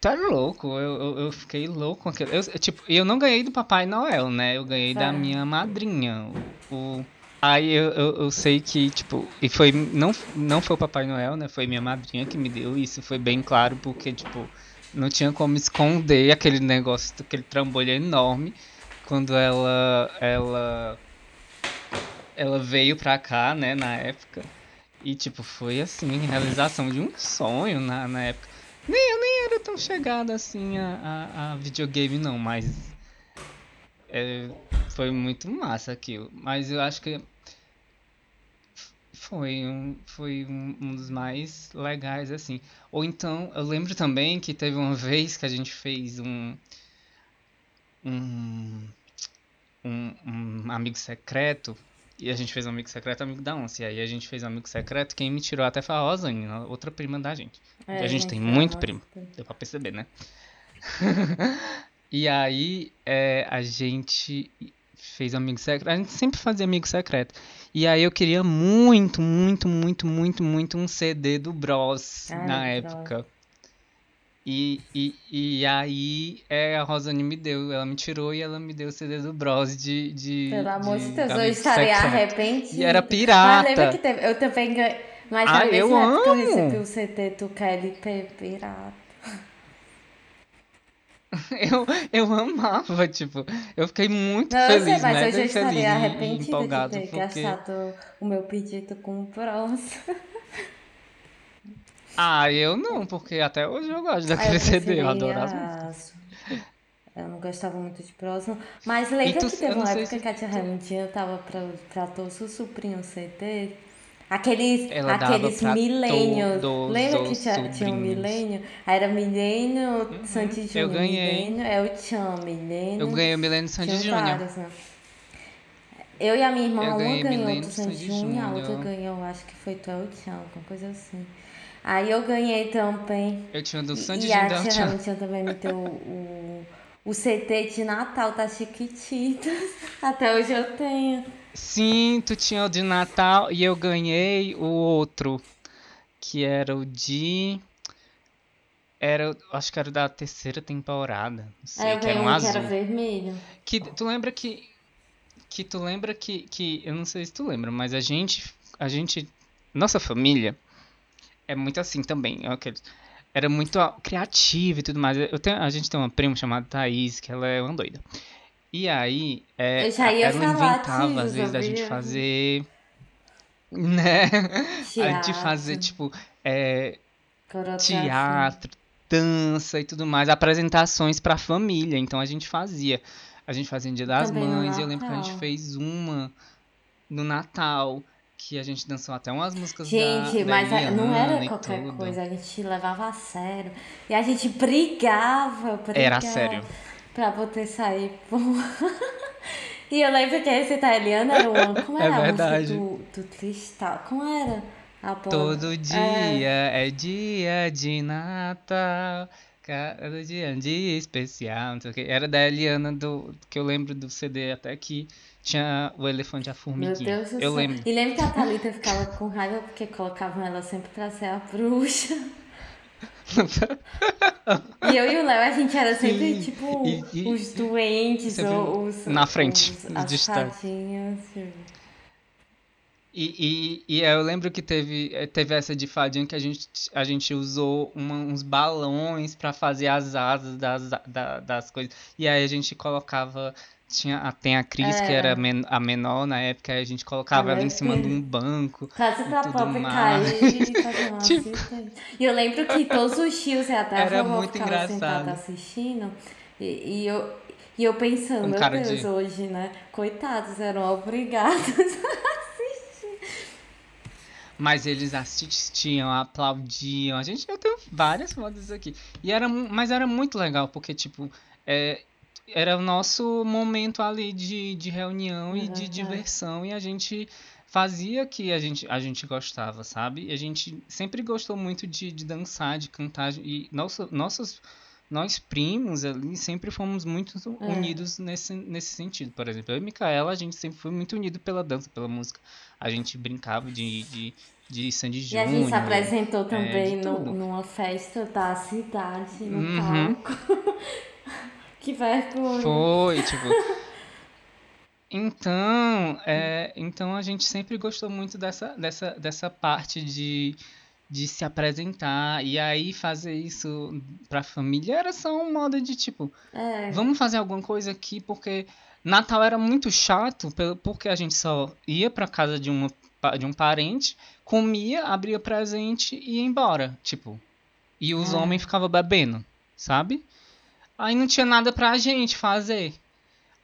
[SPEAKER 2] tá louco, eu, eu, eu fiquei louco com aquilo. Eu, eu, tipo, eu não ganhei do Papai Noel, né? Eu ganhei da
[SPEAKER 3] Certo.
[SPEAKER 2] minha madrinha. O, o- aí eu, eu, eu sei que, tipo, e foi. Não, não foi o Papai Noel, né? Foi minha madrinha que me deu. Isso foi bem claro, porque, tipo, não tinha como esconder aquele negócio, aquele trambolho enorme. Quando ela. ela ela veio pra cá, né, na época. E, tipo, foi assim, realização de um sonho na, na época. Nem, eu nem era tão chegada assim a, a, a videogame, não, mas. é, foi muito massa aquilo. Mas eu acho que. Foi um, foi um, um dos mais legais, assim. Ou então, eu lembro também que teve uma vez que a gente fez um. Um. um, um amigo secreto. E a gente fez um amigo secreto, amigo da onça. E aí a gente fez um amigo secreto. Quem me tirou até foi a Rosane, outra prima da gente.
[SPEAKER 3] É,
[SPEAKER 2] a gente tem
[SPEAKER 3] fala
[SPEAKER 2] muito primo. Deu pra perceber, né? e aí é, a gente fez amigo secreto. A gente sempre fazia amigo secreto. E aí eu queria muito, muito, muito, muito, muito um CD do Bros
[SPEAKER 3] Ah,
[SPEAKER 2] na
[SPEAKER 3] do Bros.
[SPEAKER 2] E, e, e aí é, a Rosane me deu, ela me tirou e ela me deu o CD do Bros de. de
[SPEAKER 3] Pelo amor de,
[SPEAKER 2] de
[SPEAKER 3] Deus, eu estaria
[SPEAKER 2] secreto.
[SPEAKER 3] arrependida.
[SPEAKER 2] E era pirata.
[SPEAKER 3] lembra que teve, eu também ganhei. Mas
[SPEAKER 2] Ah, eu
[SPEAKER 3] época eu
[SPEAKER 2] amo!
[SPEAKER 3] recebi o CD do KLP pirata.
[SPEAKER 2] Eu, eu amava, tipo, eu fiquei muito
[SPEAKER 3] Não, eu sei,
[SPEAKER 2] feliz,
[SPEAKER 3] mas
[SPEAKER 2] mega
[SPEAKER 3] eu já
[SPEAKER 2] feliz
[SPEAKER 3] estaria arrependida de ter
[SPEAKER 2] porque...
[SPEAKER 3] gastado o meu pedido com o Bros.
[SPEAKER 2] Ah, eu não, porque até hoje eu gosto daquele
[SPEAKER 3] eu
[SPEAKER 2] CD, eu adoro as músicas.
[SPEAKER 3] as- Eu não gostava muito de não. Mas lembra
[SPEAKER 2] tu-
[SPEAKER 3] que
[SPEAKER 2] eu
[SPEAKER 3] teve uma época
[SPEAKER 2] se
[SPEAKER 3] que a Tia Raimundinha tava pra, pra todos os sobrinhos CD? Aqueles,
[SPEAKER 2] Ela
[SPEAKER 3] aqueles milênios. Lembra que tinha, tinha um milênio? Aí era milênio, Santi
[SPEAKER 2] eu
[SPEAKER 3] Júnior,
[SPEAKER 2] ganhei.
[SPEAKER 3] milênio, é o Tchan, milênio.
[SPEAKER 2] Eu ganhei o Milênio Sandy
[SPEAKER 3] Tinha
[SPEAKER 2] Júnior.
[SPEAKER 3] né? Eu e a minha irmã,
[SPEAKER 2] Eu
[SPEAKER 3] uma ganhou do Sandy Júnior, a outra ganhou, acho que foi do El Tchan, alguma coisa assim. Aí eu ganhei também.
[SPEAKER 2] Eu tinha do Sandy
[SPEAKER 3] E a tia
[SPEAKER 2] tinha-
[SPEAKER 3] Hamilton também me deu o, o CT de Natal da Chiquititas. Até hoje eu tenho.
[SPEAKER 2] Sim, tu tinha o de Natal e eu ganhei o outro, que era o de... Era, acho que era da terceira temporada, não sei,
[SPEAKER 3] eu
[SPEAKER 2] que era um azul.
[SPEAKER 3] que era vermelho.
[SPEAKER 2] Que tu lembra que que tu lembra que que eu não sei se tu lembra, mas a gente a gente nossa família é muito assim também, é aqueles- era muito criativa e tudo mais. Eu tenho, a gente tem uma prima chamada Thaís, que ela é uma doida. E aí, é,
[SPEAKER 3] ia
[SPEAKER 2] ela inventava
[SPEAKER 3] disso,
[SPEAKER 2] às vezes da gente fazer né? A gente fazer
[SPEAKER 3] Teatro,
[SPEAKER 2] tipo é, teatro, dança e tudo mais, apresentações pra família. Então a gente fazia. A gente fazia em Dia das
[SPEAKER 3] Também
[SPEAKER 2] Mães, e eu lembro que a gente fez uma no Natal, que a gente dançou até umas músicas
[SPEAKER 3] Gente,
[SPEAKER 2] da, da
[SPEAKER 3] mas a- não
[SPEAKER 2] Eliana
[SPEAKER 3] era
[SPEAKER 2] e
[SPEAKER 3] qualquer
[SPEAKER 2] tudo.
[SPEAKER 3] coisa, a gente levava a sério. E a gente brigava, brigava
[SPEAKER 2] Era sério.
[SPEAKER 3] pra poder sair. E eu lembro que esse italiano era uma. Como
[SPEAKER 2] É
[SPEAKER 3] era a
[SPEAKER 2] verdade.
[SPEAKER 3] música do, do Cristal? Como era? A bola?
[SPEAKER 2] Todo dia é dia de Natal. Cada dia é um dia especial. Não sei o quê. Era da Eliana do que eu lembro do CD até que tinha o elefante e a
[SPEAKER 3] Meu
[SPEAKER 2] formiguinha.
[SPEAKER 3] Deus do
[SPEAKER 2] eu
[SPEAKER 3] céu.
[SPEAKER 2] lembro.
[SPEAKER 3] E lembro que a Thalita ficava com raiva porque colocavam ela sempre pra ser a bruxa. E eu e o Léo, a gente era sempre,
[SPEAKER 2] Sim.
[SPEAKER 3] tipo,
[SPEAKER 2] E- e-
[SPEAKER 3] os doentes, ou os.
[SPEAKER 2] na frente,
[SPEAKER 3] os, fadinhas.
[SPEAKER 2] E, e, e eu lembro que teve, eh, teve essa de fadinha que a gente, a gente usou uma- uns balões pra fazer as asas das, da- das coisas. E aí a gente colocava. Tinha, a- tem a Cris, que era
[SPEAKER 3] É.
[SPEAKER 2] a men- a menor na época, aí a gente colocava ela em cima de um banco.
[SPEAKER 3] Quase pra
[SPEAKER 2] mais.
[SPEAKER 3] cair e
[SPEAKER 2] Tipo-.
[SPEAKER 3] E eu lembro que todos os tios e até a
[SPEAKER 2] Era
[SPEAKER 3] vovó
[SPEAKER 2] muito engraçado.
[SPEAKER 3] assistindo. E, e eu, e eu pensando,
[SPEAKER 2] Com
[SPEAKER 3] meu Deus,
[SPEAKER 2] de-
[SPEAKER 3] hoje, né? Coitados, eram obrigados.
[SPEAKER 2] Mas eles assistiam, aplaudiam. A gente, eu tenho várias fotos aqui. E era, mas era muito legal, porque, tipo, é, era o nosso momento ali de, de reunião e de
[SPEAKER 3] verdade.
[SPEAKER 2] diversão. E a gente fazia que a gente, a gente gostava, sabe? E a gente sempre gostou muito de, de dançar, de cantar. E nosso, nossos, nós primos ali sempre fomos muito
[SPEAKER 3] É.
[SPEAKER 2] unidos nesse, nesse sentido. Por exemplo, eu e Micaela, a gente sempre foi muito unido pela dança, pela música. A gente brincava de, de, de Sandy
[SPEAKER 3] E a gente se apresentou também
[SPEAKER 2] É,
[SPEAKER 3] no- numa festa da cidade, no
[SPEAKER 2] Uhum.
[SPEAKER 3] palco. que vergonha.
[SPEAKER 2] Foi, tipo. Então, é, então a gente sempre gostou muito dessa, dessa, dessa parte de, de se apresentar. E aí fazer isso pra família era só um modo de tipo,
[SPEAKER 3] É,
[SPEAKER 2] vamos fazer alguma coisa aqui, porque Natal era muito chato, porque a gente só ia pra casa de, uma, de um parente, comia, abria presente e ia embora, tipo. E os
[SPEAKER 3] É.
[SPEAKER 2] homens ficavam bebendo, sabe? Aí não tinha nada pra gente fazer.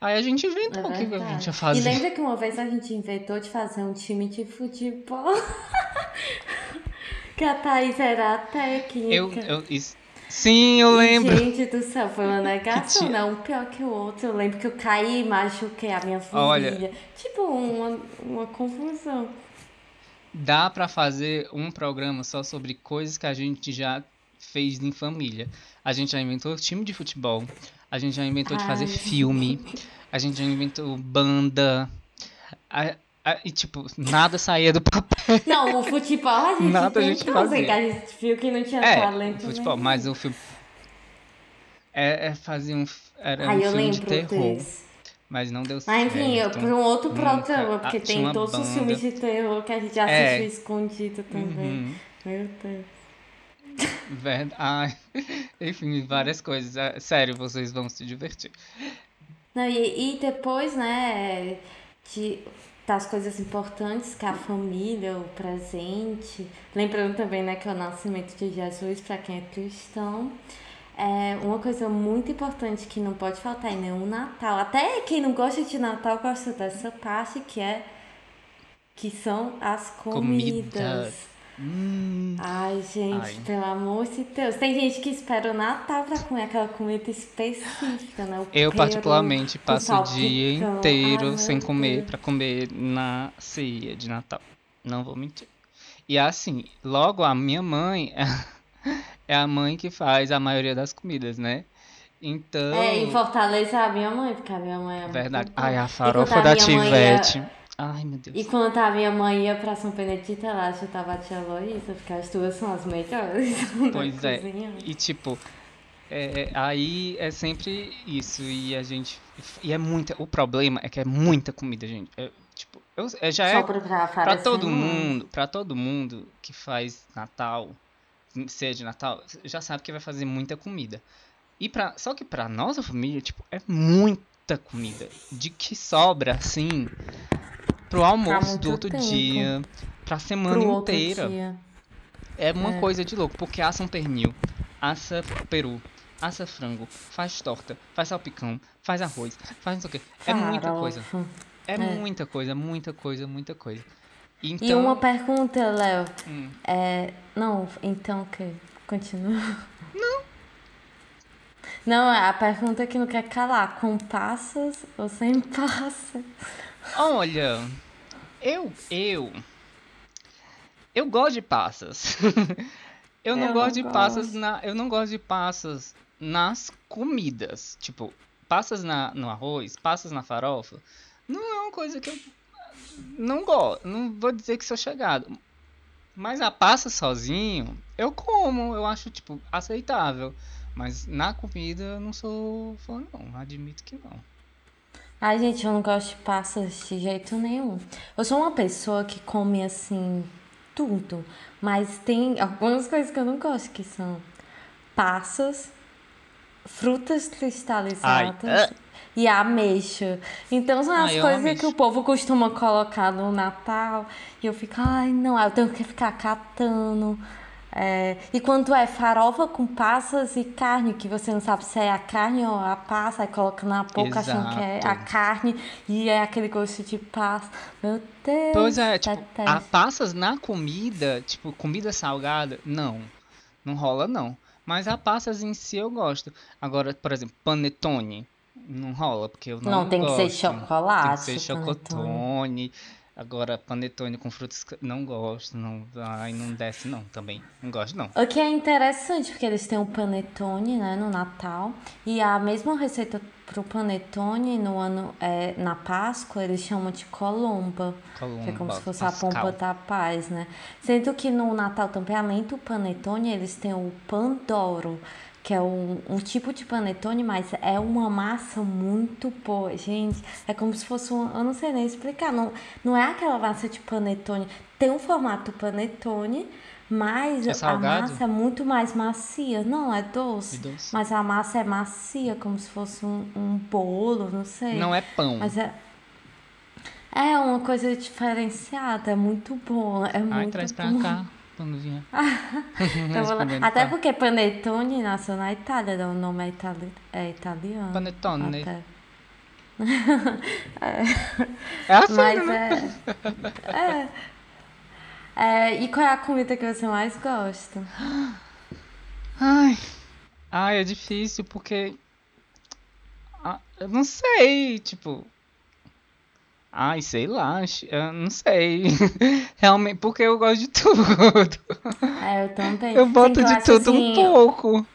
[SPEAKER 2] Aí a gente inventou
[SPEAKER 3] é
[SPEAKER 2] o que a gente ia
[SPEAKER 3] E
[SPEAKER 2] fazer.
[SPEAKER 3] lembra que uma vez a gente inventou de fazer um time de futebol? que a Thaís era a técnica.
[SPEAKER 2] Eu, eu, isso- Sim, eu lembro.
[SPEAKER 3] Gente do céu, foi uma negação, né? Um pior que o outro. Eu lembro que eu caí e machuquei a minha família.
[SPEAKER 2] Olha.
[SPEAKER 3] Tipo, uma, uma confusão.
[SPEAKER 2] Dá pra fazer um programa só sobre coisas que a gente já fez em família. A gente já inventou time de futebol, a gente já inventou de fazer
[SPEAKER 3] Ai.
[SPEAKER 2] filme, a gente já inventou banda. a- a- e tipo, nada saía do papel.
[SPEAKER 3] Não, o futebol a gente
[SPEAKER 2] Nada a gente
[SPEAKER 3] assim,
[SPEAKER 2] fazia.
[SPEAKER 3] a gente viu que não tinha
[SPEAKER 2] É,
[SPEAKER 3] talento
[SPEAKER 2] futebol,
[SPEAKER 3] nenhum.
[SPEAKER 2] mas o filme. É, é fazer um, era
[SPEAKER 3] Ai,
[SPEAKER 2] um
[SPEAKER 3] eu
[SPEAKER 2] filme de
[SPEAKER 3] lembro
[SPEAKER 2] terror,
[SPEAKER 3] desse.
[SPEAKER 2] mas não deu
[SPEAKER 3] Mas enfim, eu,
[SPEAKER 2] certo.
[SPEAKER 3] para um outro programa, porque
[SPEAKER 2] Ah,
[SPEAKER 3] tem todos os
[SPEAKER 2] banda.
[SPEAKER 3] filmes de terror que a gente
[SPEAKER 2] É.
[SPEAKER 3] assistiu escondido também.
[SPEAKER 2] Uhum.
[SPEAKER 3] Meu Deus.
[SPEAKER 2] Verdade. Ai, enfim, várias coisas. É, Sério, vocês vão se divertir.
[SPEAKER 3] Não, e, e depois, né, de, das coisas importantes, que a família, o presente. Lembrando também, né, que é o nascimento de Jesus, para quem é cristão. É uma coisa muito importante que não pode faltar em nenhum Natal. Até quem não gosta de Natal gosta dessa parte, que é que são as comidas.
[SPEAKER 2] Comidas. Hum,
[SPEAKER 3] Ai, gente,
[SPEAKER 2] Ai.
[SPEAKER 3] pelo amor de Deus. Tem gente que espera o Natal pra comer aquela comida específica, né? O
[SPEAKER 2] eu
[SPEAKER 3] peru,
[SPEAKER 2] particularmente
[SPEAKER 3] o
[SPEAKER 2] passo o dia
[SPEAKER 3] salpicão.
[SPEAKER 2] inteiro
[SPEAKER 3] Ai,
[SPEAKER 2] sem comer
[SPEAKER 3] Deus.
[SPEAKER 2] pra comer na ceia de Natal. Não vou mentir. E assim, logo a minha mãe é a mãe que faz a maioria das comidas, né? Então,
[SPEAKER 3] É, em Fortaleza a minha mãe, porque a minha mãe é
[SPEAKER 2] verdade. Ai, a farofa da
[SPEAKER 3] ia-
[SPEAKER 2] Tivete. Ai, meu Deus.
[SPEAKER 3] E quando a minha mãe ia pra São Benedito, ela ajudava a tia Heloísa, porque as duas são as melhores
[SPEAKER 2] Pois é.
[SPEAKER 3] cozinha.
[SPEAKER 2] E tipo, é, aí é sempre isso. E a gente. E é muita. O problema é que é muita comida, gente. É, tipo, eu, é, já é
[SPEAKER 3] Sobra pra
[SPEAKER 2] pra
[SPEAKER 3] várias
[SPEAKER 2] todo
[SPEAKER 3] semanas.
[SPEAKER 2] mundo, para todo mundo que faz Natal, ceia de Natal, já sabe que vai fazer muita comida. E pra, só que pra nossa família, tipo, é muita comida. De que sobra, assim, pro almoço do outro
[SPEAKER 3] tempo.
[SPEAKER 2] dia, pra semana
[SPEAKER 3] Pro
[SPEAKER 2] inteira. É uma
[SPEAKER 3] É.
[SPEAKER 2] coisa de louco, porque assa um pernil, assa peru, assa frango, faz torta, faz salpicão, faz arroz, faz não sei o quê. É muita coisa. É,
[SPEAKER 3] É.
[SPEAKER 2] muita coisa, muita coisa, muita coisa. Então,
[SPEAKER 3] E uma pergunta, Léo.
[SPEAKER 2] hum,
[SPEAKER 3] É, não, então o que? Continua. Não. Não, a pergunta é que não quer calar. Com passas ou sem passas?
[SPEAKER 2] Olha, eu, eu, eu gosto de passas. eu não
[SPEAKER 3] Eu
[SPEAKER 2] gosto
[SPEAKER 3] não
[SPEAKER 2] de passas
[SPEAKER 3] gosto.
[SPEAKER 2] na, eu não gosto de passas nas comidas. Tipo, passas na, no arroz, passas na farofa. Não é uma coisa que eu não gosto. Não vou dizer que sou chegado. Mas a passa sozinho, eu como, eu acho, tipo, aceitável. Mas na comida eu não sou fã, não. Admito que não.
[SPEAKER 3] Ai, gente, eu não gosto de passas de jeito nenhum. Eu sou uma pessoa que come assim tudo, mas tem algumas coisas que eu não gosto, que são passas, frutas cristalizadas
[SPEAKER 2] Ai,
[SPEAKER 3] e ameixa. Então são as
[SPEAKER 2] Ai,
[SPEAKER 3] coisas que o povo costuma colocar no Natal e eu fico, ai, não, eu tenho que ficar catando. É, e quando é farofa com passas e carne, que você não sabe se é a carne ou a passa, aí coloca na boca achando que é a
[SPEAKER 2] Exato.
[SPEAKER 3] carne e é aquele gosto de passa. Meu Deus,
[SPEAKER 2] Pois é, tipo,
[SPEAKER 3] detesto.
[SPEAKER 2] a passas na comida, tipo, comida salgada, não. Não rola, não. Mas a passas em si eu gosto. Agora, por exemplo, panetone, não rola, porque eu não
[SPEAKER 3] Não, tem que ser
[SPEAKER 2] gosto.
[SPEAKER 3] chocolate,
[SPEAKER 2] Tem que ser
[SPEAKER 3] panetone.
[SPEAKER 2] Agora, panetone com frutas, não gosto, não, ai, não desce não, também. Não gosto não.
[SPEAKER 3] O que é interessante, porque eles têm o panetone, né, no Natal, e a mesma receita pro panetone no ano, é, na Páscoa, eles chamam de colomba, que é como
[SPEAKER 2] Colomba,
[SPEAKER 3] se fosse a
[SPEAKER 2] Pascal.
[SPEAKER 3] pompa da paz, né? Sendo que no Natal também, além do panetone, eles têm o pandoro, que é um, um tipo de panetone, mas é uma massa muito boa, gente. É como se fosse um, eu não sei nem explicar, não, não é aquela massa de panetone. Tem um formato panetone, mas
[SPEAKER 2] É
[SPEAKER 3] a massa é muito mais macia. Não, é doce.
[SPEAKER 2] É doce?
[SPEAKER 3] Mas a massa é macia, como se fosse um, um bolo, não sei.
[SPEAKER 2] Não é pão.
[SPEAKER 3] Mas é. É uma coisa diferenciada, é muito boa. É
[SPEAKER 2] Ai,
[SPEAKER 3] muito
[SPEAKER 2] traz pra
[SPEAKER 3] bom.
[SPEAKER 2] cá,
[SPEAKER 3] lá-
[SPEAKER 2] Experimentar.
[SPEAKER 3] Até porque Panetone nasceu na Itália, né? o nome é, itali... é italiano.
[SPEAKER 2] Panetone.
[SPEAKER 3] Até.
[SPEAKER 2] É assim,
[SPEAKER 3] Mas
[SPEAKER 2] né?
[SPEAKER 3] é... é. É, E qual é a comida que você mais gosta?
[SPEAKER 2] Ai, Ah, é difícil porque. Ah, eu não sei, tipo. Ai, sei lá, não sei. Realmente, porque eu gosto de tudo.
[SPEAKER 3] É, eu também.
[SPEAKER 2] Eu
[SPEAKER 3] Sim,
[SPEAKER 2] boto
[SPEAKER 3] que eu
[SPEAKER 2] de tudo
[SPEAKER 3] assim,
[SPEAKER 2] um pouco.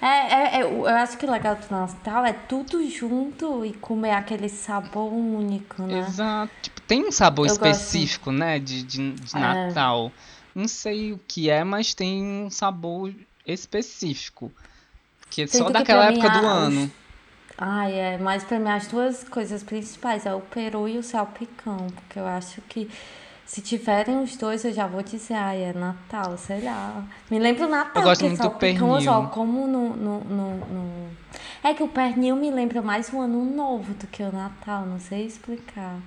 [SPEAKER 3] É, é, é, eu acho que o legal do Natal é tudo junto e comer aquele sabor único, né?
[SPEAKER 2] Exato. Tipo, tem um sabor
[SPEAKER 3] Eu gosto.
[SPEAKER 2] específico, né, de, de, de
[SPEAKER 3] É.
[SPEAKER 2] Natal. Não sei o que é, mas tem um sabor específico. Que é só
[SPEAKER 3] que
[SPEAKER 2] daquela época do
[SPEAKER 3] a- os- Ai, é, mas pra mim as duas coisas principais é o peru e o salpicão, porque eu acho que se tiverem os dois eu já vou dizer, ai, é Natal, sei lá. Me lembra o Natal,
[SPEAKER 2] Eu gosto muito do
[SPEAKER 3] salpicão eu só
[SPEAKER 2] pernil.
[SPEAKER 3] como no, no, no, no- É que o pernil me lembra mais o ano novo do que o Natal, não sei explicar.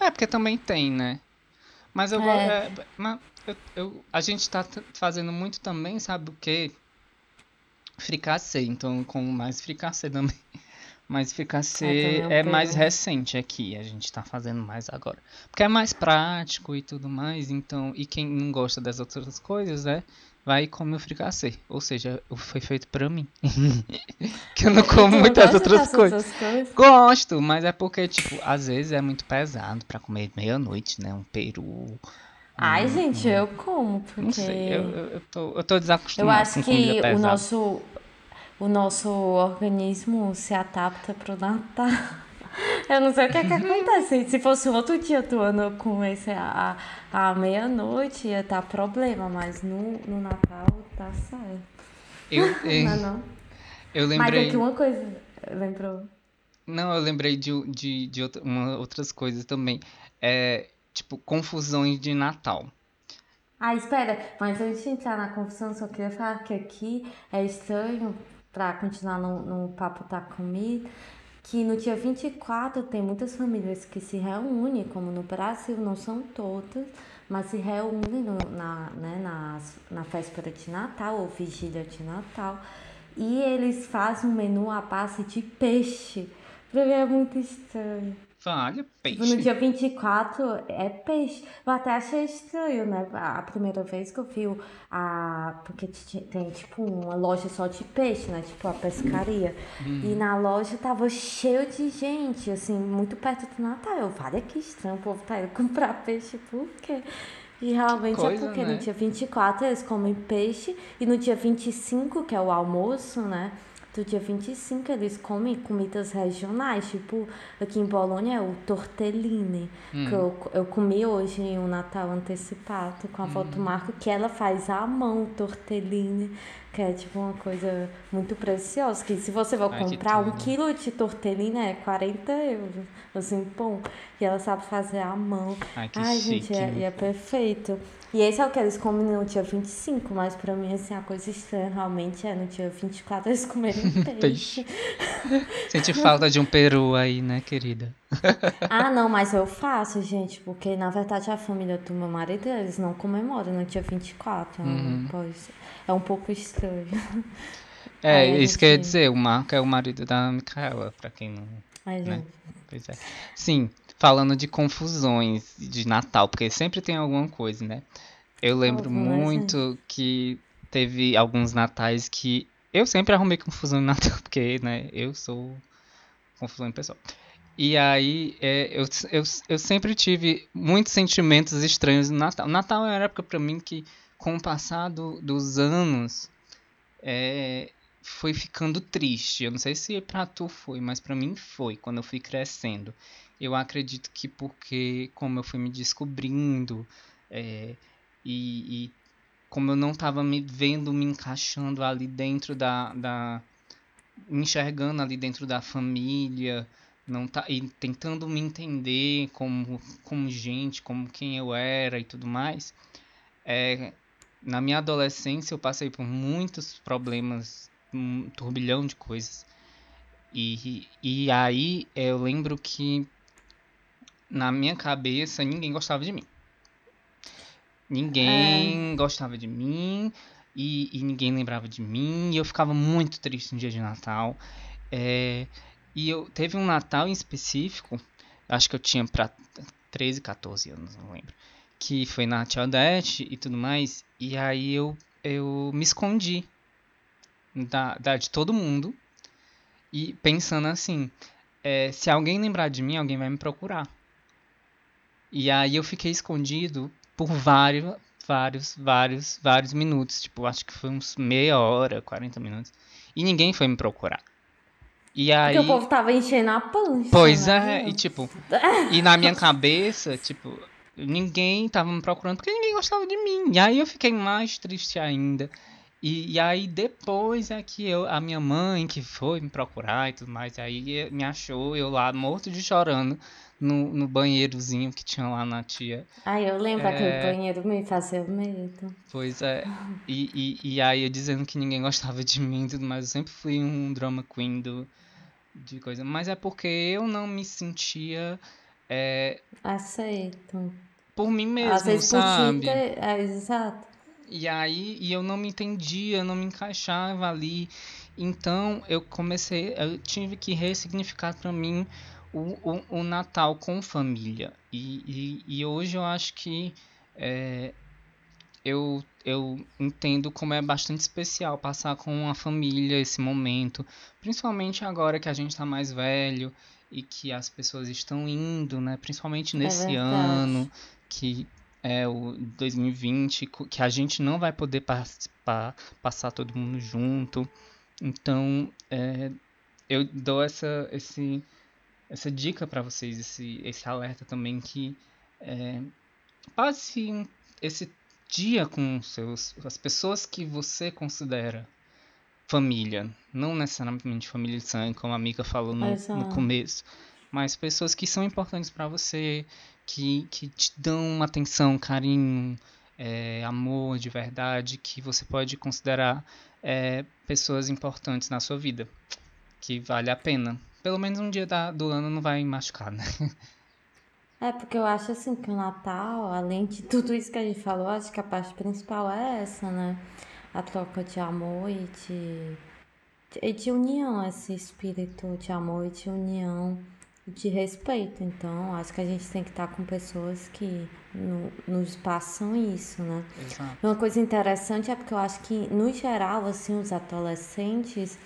[SPEAKER 2] É, porque também tem, né? Mas eu, go-
[SPEAKER 3] É.
[SPEAKER 2] é, mas eu, eu- a gente tá t- fazendo muito também, sabe o quê? Fricassê, então com mais fricassê também. Mas
[SPEAKER 3] também é
[SPEAKER 2] é mais recente aqui, a gente tá fazendo mais agora. Porque é mais prático e tudo mais, então, e quem não gosta das outras coisas, né? Vai e come o fricassê. Ou seja, foi feito pra mim. que eu não como
[SPEAKER 3] não
[SPEAKER 2] muitas outras coisas.
[SPEAKER 3] outras coisas?
[SPEAKER 2] Gosto, mas é porque, tipo, às vezes é muito pesado pra comer meia-noite, né? Um peru.
[SPEAKER 3] Ai, gente, eu como, porque...
[SPEAKER 2] Não sei, eu, eu, eu tô, eu tô
[SPEAKER 3] Eu
[SPEAKER 2] desacostumado
[SPEAKER 3] acho
[SPEAKER 2] com
[SPEAKER 3] que o nosso, o nosso organismo se adapta pro Natal. Eu não sei o que é que acontece. Se fosse outro dia do ano eu comesse a, a, a meia-noite, ia dar problema, mas no, no Natal tá certo.
[SPEAKER 2] Eu,
[SPEAKER 3] Não,
[SPEAKER 2] eu,
[SPEAKER 3] é não.
[SPEAKER 2] eu
[SPEAKER 3] Mas
[SPEAKER 2] lembrei.
[SPEAKER 3] aqui uma coisa. Lembrou?
[SPEAKER 2] Não, eu lembrei de, de, de outra- uma- outras coisas também. É, tipo, confusões de Natal.
[SPEAKER 3] Ah, espera, mas antes de entrar na confusão, só queria falar que aqui é estranho, pra continuar no, no papo da comida, que no dia 24 tem muitas famílias que se reúnem, como no Brasil, não são todas, mas se reúnem no- na, né, na, na véspera de Natal ou vigília de Natal, e eles fazem um menu à base de peixe. Pra mim é muito estranho. Tipo,
[SPEAKER 2] peixe.
[SPEAKER 3] No dia 24 é peixe. Eu até achei estranho, né? A primeira vez que eu vi a. Porque tem tipo uma loja só de peixe, né? Tipo a pescaria. E na loja tava cheio de gente, assim, muito perto do Natal. Eu falei que estranho, o povo tá indo comprar peixe, por quê? E realmente
[SPEAKER 2] coisa,
[SPEAKER 3] é porque
[SPEAKER 2] né?
[SPEAKER 3] no dia 24 eles comem peixe e no dia 25, que é o almoço, né? Do dia 25 eles comem comidas regionais, tipo aqui em Bolonha é o tortellini, que eu, eu comi hoje em um Natal antecipado com a avó do Marco, que ela faz à mão o tortellini, que é tipo uma coisa muito preciosa, que se você
[SPEAKER 2] que
[SPEAKER 3] comprar um quilo de tortellini é 40 euros, assim, bom, e ela sabe fazer à mão.
[SPEAKER 2] Ai,
[SPEAKER 3] Ai, gente, é, é perfeito. E esse é o que eles comem no dia 25, mas pra mim, assim, a coisa estranha realmente é no dia 24 eles comerem peixe.
[SPEAKER 2] Peixe. Sente falta de um peru aí, né, querida?
[SPEAKER 3] Ah, não, mas eu faço, gente, porque na verdade a família do meu marido, eles não comemoram no dia 24.
[SPEAKER 2] Uhum.
[SPEAKER 3] Pois é um pouco estranho.
[SPEAKER 2] É,
[SPEAKER 3] Aí
[SPEAKER 2] isso
[SPEAKER 3] gente-
[SPEAKER 2] dizer, o Marco é o marido da Micaela, pra quem não.
[SPEAKER 3] Mas,
[SPEAKER 2] Né? Pois é. Sim, falando de confusões de Natal, porque sempre tem alguma coisa, né? Eu lembro
[SPEAKER 3] né,
[SPEAKER 2] muito que teve alguns natais que eu sempre arrumei confusão no Natal, porque, né, eu sou confusão em pessoa. E aí, é, eu, eu, eu sempre tive muitos sentimentos estranhos no Natal. Natal é uma época pra mim que, com o passar do- dos anos, é, foi ficando triste. Eu não sei se pra tu foi, mas pra mim foi, quando eu fui crescendo. Eu acredito que porque, como eu fui me descobrindo, é, e, e como eu não tava me vendo me encaixando ali dentro da, da me enxergando ali dentro da família, não tá e tentando me entender como como gente, como quem eu era e tudo mais. É, na minha adolescência eu passei por muitos problemas, um turbilhão de coisas. E, e aí eu lembro que na minha cabeça ninguém gostava de mim. Ninguém gostava de mim e, e ninguém lembrava de mim. E eu ficava muito triste no dia de Natal. É, e eu teve um Natal em específico, acho que eu tinha pra 13, 14 anos, não lembro. Que foi na Tia Odete e tudo mais. E aí eu, eu me escondi. da, da de todo mundo e pensando assim, é, se alguém lembrar de mim, alguém vai me procurar. E aí eu fiquei escondido por vários, vários, vários, vários minutos. Tipo, acho que foi uns meia hora, 40 minutos. E ninguém foi me procurar. E aí.
[SPEAKER 3] Porque o povo tava enchendo a pança.
[SPEAKER 2] Pois
[SPEAKER 3] né?
[SPEAKER 2] é, e tipo, e na minha cabeça, tipo, ninguém tava me procurando porque ninguém gostava de mim. E aí eu fiquei mais triste ainda. E, e aí depois é que eu, a minha mãe que foi me procurar e tudo mais, aí me achou eu lá morto de chorando no, no banheirozinho que tinha lá na tia.
[SPEAKER 3] Ai, eu lembro
[SPEAKER 2] É.
[SPEAKER 3] aquele banheiro me fazia medo.
[SPEAKER 2] Pois é. E, e, e aí eu dizendo que ninguém gostava de mim e tudo mais, eu sempre fui um drama queen do, de coisa. Mas é porque eu não me sentia é,
[SPEAKER 3] Aceito.
[SPEAKER 2] por mim
[SPEAKER 3] Às
[SPEAKER 2] mesmo,
[SPEAKER 3] vezes por
[SPEAKER 2] sabe?
[SPEAKER 3] ti ter... É, exato.
[SPEAKER 2] E aí, e eu não me entendia, eu não me encaixava ali. Então, eu comecei, eu tive que ressignificar para mim o, o, o Natal com família. E, e, e hoje eu acho que é, eu, eu entendo como é bastante especial passar com a família esse momento. Principalmente agora que a gente está mais velho e que as pessoas estão indo, né? Principalmente nesse
[SPEAKER 3] verdade.
[SPEAKER 2] ano que é o 2020, co- que a gente não vai poder participar, passar todo mundo junto. Então, é, eu dou essa, esse, essa dica para vocês, esse, esse alerta também que é, passe esse dia com seus, as pessoas que você considera família, não necessariamente família de sangue, como a amiga falou no, no começo, mas pessoas que são importantes para você, que, que te dão atenção, carinho, é, amor de verdade, que você pode considerar é, pessoas importantes na sua vida, que vale a pena. Pelo menos um dia da- do ano não vai machucar, né?
[SPEAKER 3] É, porque eu acho assim que o Natal, além de tudo isso que a gente falou, acho que a parte principal é essa, né? A troca de amor e de, de, e de união, esse espírito de amor e de união, e de respeito. Então, acho que a gente tem que estar com pessoas que no- nos passam isso, né?
[SPEAKER 2] Exato.
[SPEAKER 3] Uma coisa interessante é porque eu acho que, no geral, assim, os adolescentes,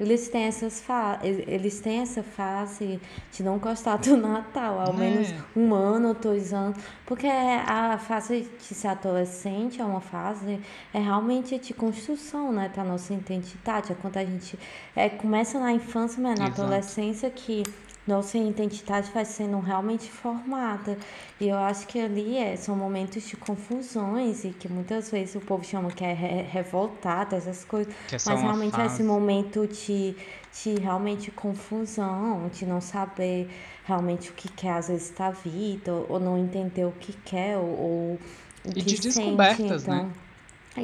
[SPEAKER 3] eles têm essas fa eles têm essa fase de não gostar do Natal, ao
[SPEAKER 2] É.
[SPEAKER 3] menos um ano ou dois anos, porque a fase de ser adolescente é uma fase é realmente de construção, né, da nossa identidade, é quando a gente é, começa na infância, mas na
[SPEAKER 2] Exato.
[SPEAKER 3] adolescência que nossa identidade vai sendo realmente formada. E eu acho que ali é, são momentos de confusões e que muitas vezes o povo chama que é re revoltado, essas coisas.
[SPEAKER 2] É
[SPEAKER 3] Mas realmente é esse momento de, de realmente confusão, de não saber realmente o que quer às vezes da vida, ou, ou não entender o que quer, ou, ou o
[SPEAKER 2] E de
[SPEAKER 3] sente.
[SPEAKER 2] descobertas, né?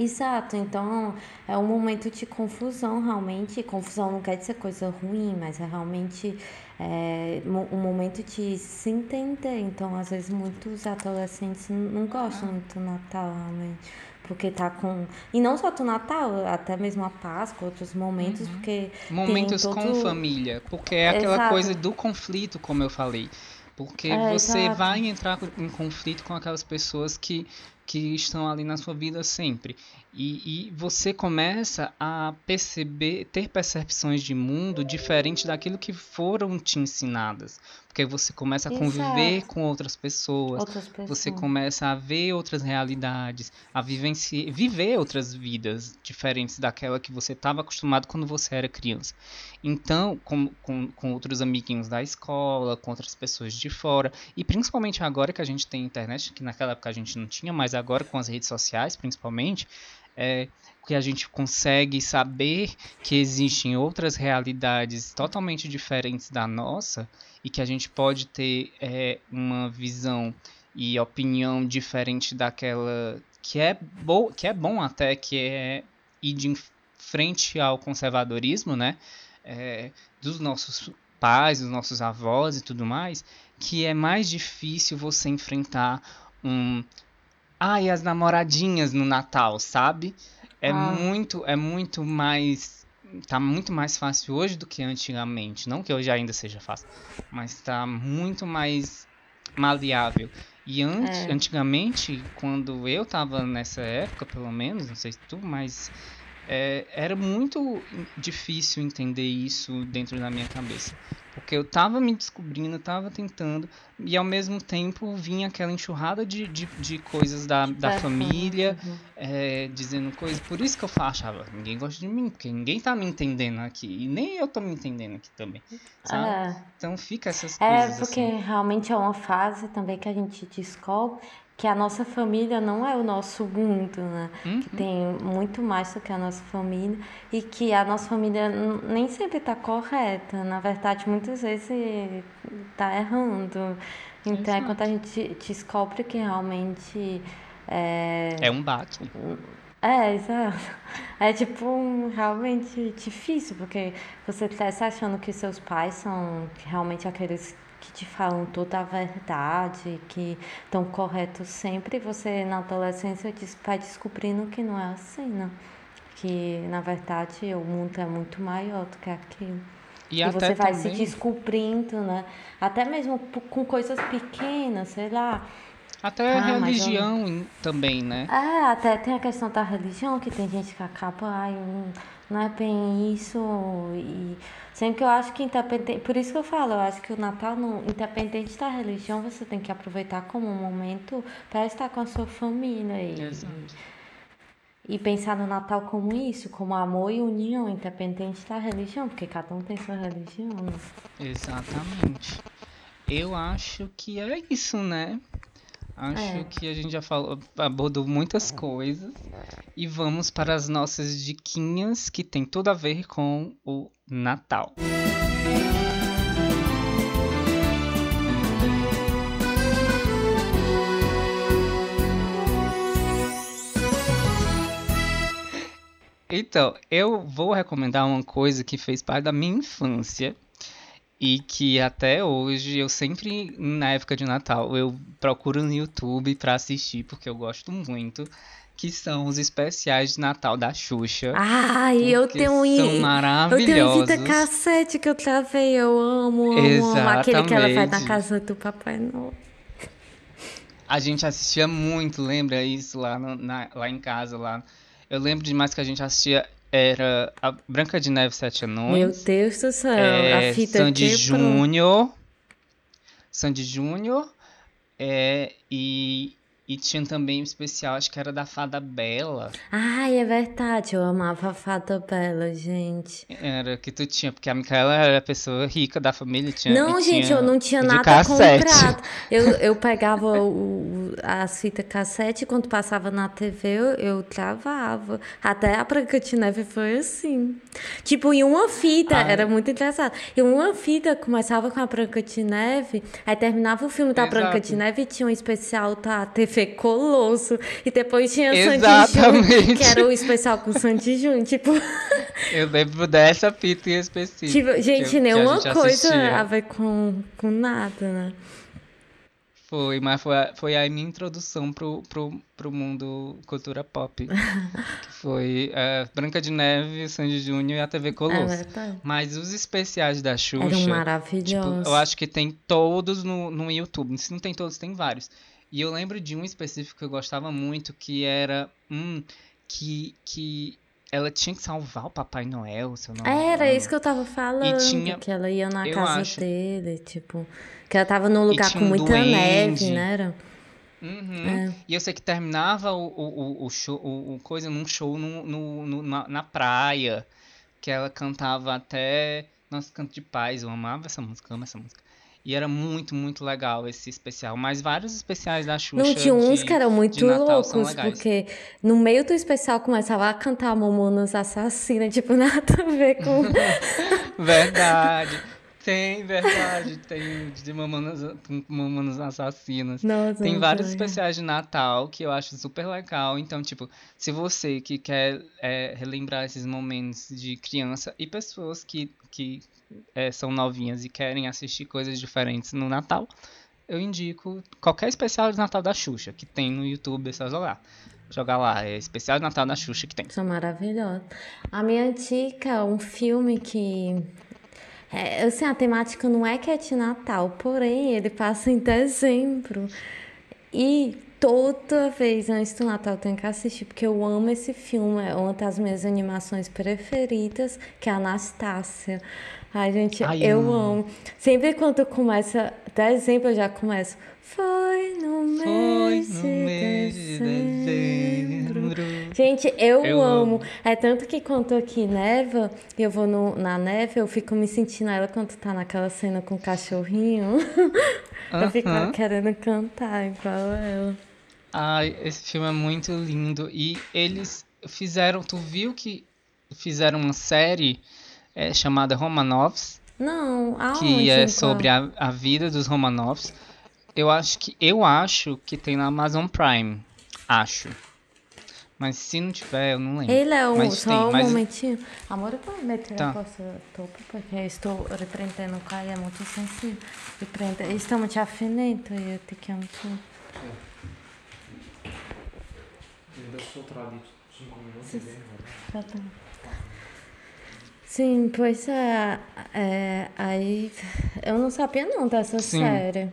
[SPEAKER 3] Exato, então é um momento de confusão realmente. Confusão não quer dizer coisa ruim, mas é realmente é, mo- um momento de se entender. Então, às vezes, muitos adolescentes n- não gostam muito do Natal, realmente. Porque tá com. E não só do Natal, até mesmo a Páscoa, outros momentos, porque. tem
[SPEAKER 2] Momentos com
[SPEAKER 3] todo-
[SPEAKER 2] família, porque é aquela
[SPEAKER 3] Exato.
[SPEAKER 2] coisa do conflito, como eu falei. Porque
[SPEAKER 3] É,
[SPEAKER 2] você
[SPEAKER 3] exato.
[SPEAKER 2] vai entrar em conflito com aquelas pessoas que, que estão ali na sua vida sempre. E, e você começa a perceber, ter percepções de mundo diferentes daquilo que foram te ensinadas. Porque você começa a conviver
[SPEAKER 3] Exato.
[SPEAKER 2] com outras pessoas,
[SPEAKER 3] Outras pessoas.
[SPEAKER 2] você começa a ver outras realidades, a vivenci- viver outras vidas diferentes daquela que você estava acostumado quando você era criança. Então, com, com, com outros amiguinhos da escola, com outras pessoas de fora, e principalmente agora que a gente tem internet, que naquela época a gente não tinha, mas agora com as redes sociais, principalmente, é, que a gente consegue saber que existem outras realidades totalmente diferentes da nossa e que a gente pode ter é, uma visão e opinião diferente daquela que é, bo que é bom até, que é ir de frente ao conservadorismo, né? É, dos nossos pais, dos nossos avós e tudo mais, que é mais difícil você enfrentar um ai as namoradinhas no Natal, sabe? É
[SPEAKER 3] Ah.
[SPEAKER 2] muito é muito mais tá muito mais fácil hoje do que antigamente, não que hoje ainda seja fácil, mas tá muito mais maleável. E antes,
[SPEAKER 3] É.
[SPEAKER 2] antigamente, quando eu tava nessa época, pelo menos, não sei se tu, mas é, era muito difícil entender isso dentro da minha cabeça. Porque eu tava me descobrindo, tava tentando, e ao mesmo tempo vinha aquela enxurrada de, de, de coisas da, da
[SPEAKER 3] É,
[SPEAKER 2] família,
[SPEAKER 3] uhum.
[SPEAKER 2] é, dizendo coisas. Por isso que eu achava, ninguém gosta de mim, porque ninguém tá me entendendo aqui. E nem eu tô me entendendo aqui também. Sabe?
[SPEAKER 3] É.
[SPEAKER 2] Então fica essas
[SPEAKER 3] É,
[SPEAKER 2] coisas
[SPEAKER 3] porque
[SPEAKER 2] assim.
[SPEAKER 3] realmente é uma fase também que a gente descobre que a nossa família não é o nosso mundo, né?
[SPEAKER 2] Uhum.
[SPEAKER 3] Que tem muito mais do que a nossa família e que a nossa família nem sempre está correta. Na verdade, muitas vezes está errando. Então, é quando a gente descobre que realmente é,
[SPEAKER 2] É um baque.
[SPEAKER 3] é, exato. É tipo um- realmente difícil, porque você cresce achando que seus pais são realmente aqueles que te falam toda a verdade, que estão corretos sempre, e você na adolescência vai descobrindo que não é assim, né? Que na verdade o mundo é muito maior do que aquilo.
[SPEAKER 2] E,
[SPEAKER 3] E você vai se
[SPEAKER 2] também,
[SPEAKER 3] descobrindo, né? Até mesmo com coisas pequenas, sei lá.
[SPEAKER 2] até a
[SPEAKER 3] Ah, eu-
[SPEAKER 2] religião em- também, né?
[SPEAKER 3] É, até tem a questão da religião, que tem gente que acaba, ai, não, não é bem isso. E sempre que eu acho que independente. Por isso que eu falo, eu acho que o Natal, não, independente da religião, você tem que aproveitar como um momento para estar com a sua família. E,
[SPEAKER 2] Exato.
[SPEAKER 3] e pensar no Natal como isso, como amor e união, independente da religião, porque cada um tem sua religião. né?
[SPEAKER 2] Exatamente. Eu acho que é isso, né? Acho
[SPEAKER 3] É.
[SPEAKER 2] que a gente já falou, abordou muitas coisas. E vamos para as nossas diquinhas que tem tudo a ver com o Natal. Então, eu vou recomendar uma coisa que fez parte da minha infância e que até hoje eu sempre, na época de Natal, eu procuro no YouTube pra assistir porque eu gosto muito, que são os especiais de Natal da Xuxa.
[SPEAKER 3] Ai, eu tenho um.
[SPEAKER 2] são
[SPEAKER 3] Eu tenho um
[SPEAKER 2] maravilhosos.
[SPEAKER 3] fita cassete que eu travei, eu amo, amo, amo. Aquele que ela vai na
[SPEAKER 2] Exatamente.
[SPEAKER 3] casa do Papai Noel.
[SPEAKER 2] A gente assistia muito, lembra isso lá, no- na- lá em casa, lá. Eu lembro demais que a gente assistia, era a Branca de Neve Sete
[SPEAKER 3] Meu
[SPEAKER 2] Anões,
[SPEAKER 3] Deus do céu,
[SPEAKER 2] é,
[SPEAKER 3] a fita
[SPEAKER 2] Sandy. Júnior, Sandy Júnior, é, e, e tinha também um especial, acho que era da Fada Bela,
[SPEAKER 3] Ai, é verdade, eu amava a Fada Bela, gente.
[SPEAKER 2] era que tu tinha, porque a Micaela era a pessoa rica da família, tinha,
[SPEAKER 3] Não, gente,
[SPEAKER 2] tinha
[SPEAKER 3] eu não tinha nada
[SPEAKER 2] cassete.
[SPEAKER 3] comprado. Eu, eu pegava o, as fitas cassete e quando passava na TV eu, eu travava. Até a Branca de Neve foi assim. Tipo, em uma fita,
[SPEAKER 2] Ai.
[SPEAKER 3] era muito engraçado. Em uma fita começava com a Branca de Neve, aí terminava o filme da Branca
[SPEAKER 2] Exato.
[SPEAKER 3] de Neve e tinha um especial da TV Colosso. E depois tinha Sandy Júnior,
[SPEAKER 2] Exatamente.
[SPEAKER 3] que era o especial com Sandy Júnior. Tipo,
[SPEAKER 2] Eu lembro dessa fita em específico.
[SPEAKER 3] tipo
[SPEAKER 2] que
[SPEAKER 3] gente,
[SPEAKER 2] eu- que a
[SPEAKER 3] nenhuma
[SPEAKER 2] gente
[SPEAKER 3] coisa
[SPEAKER 2] assistia.
[SPEAKER 3] a ver com, com nada, né?
[SPEAKER 2] Foi, mas foi a, foi a minha introdução pro, pro, pro mundo cultura pop. que foi é, Branca de Neve, Sandy Júnior e a TV
[SPEAKER 3] É
[SPEAKER 2] Colosso.
[SPEAKER 3] verdade.
[SPEAKER 2] Mas os especiais da Xuxa,
[SPEAKER 3] Eram
[SPEAKER 2] tipo,
[SPEAKER 3] maravilhosos.
[SPEAKER 2] eu acho que tem todos no, no YouTube. Se não tem todos, tem vários. E eu lembro de um específico que eu gostava muito, que era um que, que ela tinha que salvar o Papai Noel, se eu não
[SPEAKER 3] Era isso que eu tava falando,
[SPEAKER 2] tinha-
[SPEAKER 3] que ela ia na casa
[SPEAKER 2] acho-
[SPEAKER 3] dele, tipo, que ela tava num lugar com
[SPEAKER 2] um
[SPEAKER 3] muita
[SPEAKER 2] duende.
[SPEAKER 3] neve, né? Era?
[SPEAKER 2] Uhum.
[SPEAKER 3] É.
[SPEAKER 2] E eu sei que terminava o, o, o- o show, o, o coisa num show no, no, no- na, na praia, que ela cantava até Nosso Canto de Paz. Eu amava essa música, amo essa música. E era muito, muito legal esse especial. Mas vários especiais da Xuxa
[SPEAKER 3] Não, tinha uns
[SPEAKER 2] de-
[SPEAKER 3] que eram muito loucos, porque no meio do especial começava a cantar Mamonas Assassina, tipo, nada a ver com...
[SPEAKER 2] Verdade. Tem, verdade. Tem de Mamonas, Mamonas Assassinas.
[SPEAKER 3] Nossa,
[SPEAKER 2] Tem vários
[SPEAKER 3] legal.
[SPEAKER 2] especiais de Natal que eu acho super legal. Então, tipo, se você que quer é, relembrar esses momentos de criança e pessoas que, que é, são novinhas e querem assistir coisas diferentes no Natal, eu indico qualquer especial de Natal da Xuxa que tem no YouTube, é só jogar. Jogar lá, é especial de Natal da Xuxa que tem.
[SPEAKER 3] São maravilhosos. A minha dica, um filme que. É, assim, a temática não é que é de Natal, porém ele passa em dezembro. E toda vez antes do Natal eu tenho que assistir, porque eu amo esse filme. É uma das minhas animações preferidas, que é a Anastácia. Ai, gente,
[SPEAKER 2] Ai,
[SPEAKER 3] eu
[SPEAKER 2] amo.
[SPEAKER 3] amo. Sempre quando começa dezembro, eu já começo. Foi no
[SPEAKER 2] Foi
[SPEAKER 3] mês,
[SPEAKER 2] no
[SPEAKER 3] de,
[SPEAKER 2] mês de
[SPEAKER 3] dezembro.
[SPEAKER 2] dezembro.
[SPEAKER 3] Gente, eu,
[SPEAKER 2] Eu
[SPEAKER 3] amo.
[SPEAKER 2] amo.
[SPEAKER 3] É tanto que quando aqui neva, e eu vou no- na neve, eu fico me sentindo ela quando tá naquela cena com o cachorrinho. eu fico querendo cantar igual ela.
[SPEAKER 2] Ai, esse filme é muito lindo. E eles fizeram. Tu viu que fizeram uma série é, chamada Romanovs,
[SPEAKER 3] Não, aonde?
[SPEAKER 2] que é sobre a, a vida dos Romanovs. Eu acho que eu acho que tem na Amazon Prime. Acho. Mas se não tiver, eu não lembro.
[SPEAKER 3] Ele é um,
[SPEAKER 2] Mas
[SPEAKER 3] só
[SPEAKER 2] tem,
[SPEAKER 3] um
[SPEAKER 2] mas-
[SPEAKER 3] momentinho. Amor, eu vou meter
[SPEAKER 2] Tá.
[SPEAKER 3] a coisa topo, porque eu estou riprendendo qua é muito sensível. Riprende. Stiamo già finendo, io ti chiamo tu. Bom. Sim, pois é, é. Aí. Eu não sabia não dessa
[SPEAKER 2] Sim.
[SPEAKER 3] série.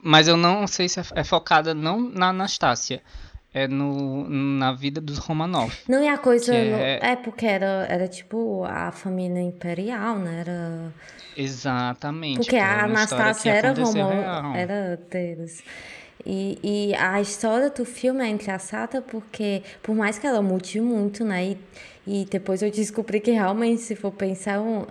[SPEAKER 2] Mas eu não sei se é, é focada não na Anastácia. É no, na vida dos Romanov.
[SPEAKER 3] Não, e a coisa. No-
[SPEAKER 2] é-
[SPEAKER 3] é... porque era, era tipo a família imperial, né? Era.
[SPEAKER 2] Exatamente.
[SPEAKER 3] Porque
[SPEAKER 2] que é
[SPEAKER 3] a Anastácia era
[SPEAKER 2] real.
[SPEAKER 3] era deles. E, e a história do filme é engraçada porque, por mais que ela mude muito, né? E, e depois eu descobri que realmente, se for pensar, um-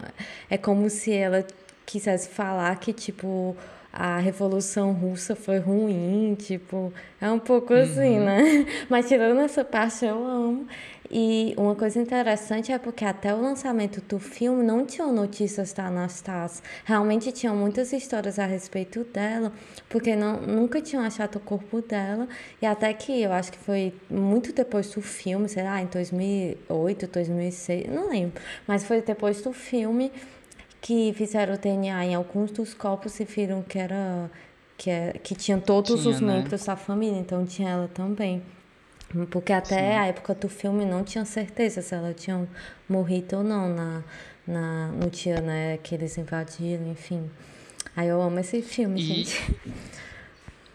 [SPEAKER 3] é como se ela quisesse falar que, tipo, a Revolução Russa foi ruim, tipo, é um pouco assim,
[SPEAKER 2] Uhum.
[SPEAKER 3] né? Mas tirando essa parte, eu amo. E uma coisa interessante é porque até o lançamento do filme não tinham notícias da Anastasia. Realmente tinham muitas histórias a respeito dela, porque não, nunca tinham achado o corpo dela. E até que eu acho que foi muito depois do filme, sei lá, em 2008, 2006, não lembro. Mas foi depois do filme que fizeram o DNA em alguns dos corpos e viram que era que, é, que tinham todos
[SPEAKER 2] Tinha,
[SPEAKER 3] os
[SPEAKER 2] né?
[SPEAKER 3] membros da família, então tinha ela também. Porque até a época do filme não tinha certeza se ela tinha morrido ou não na, na, no dia né, que eles invadiram, enfim. Aí eu amo esse filme,
[SPEAKER 2] E-
[SPEAKER 3] gente.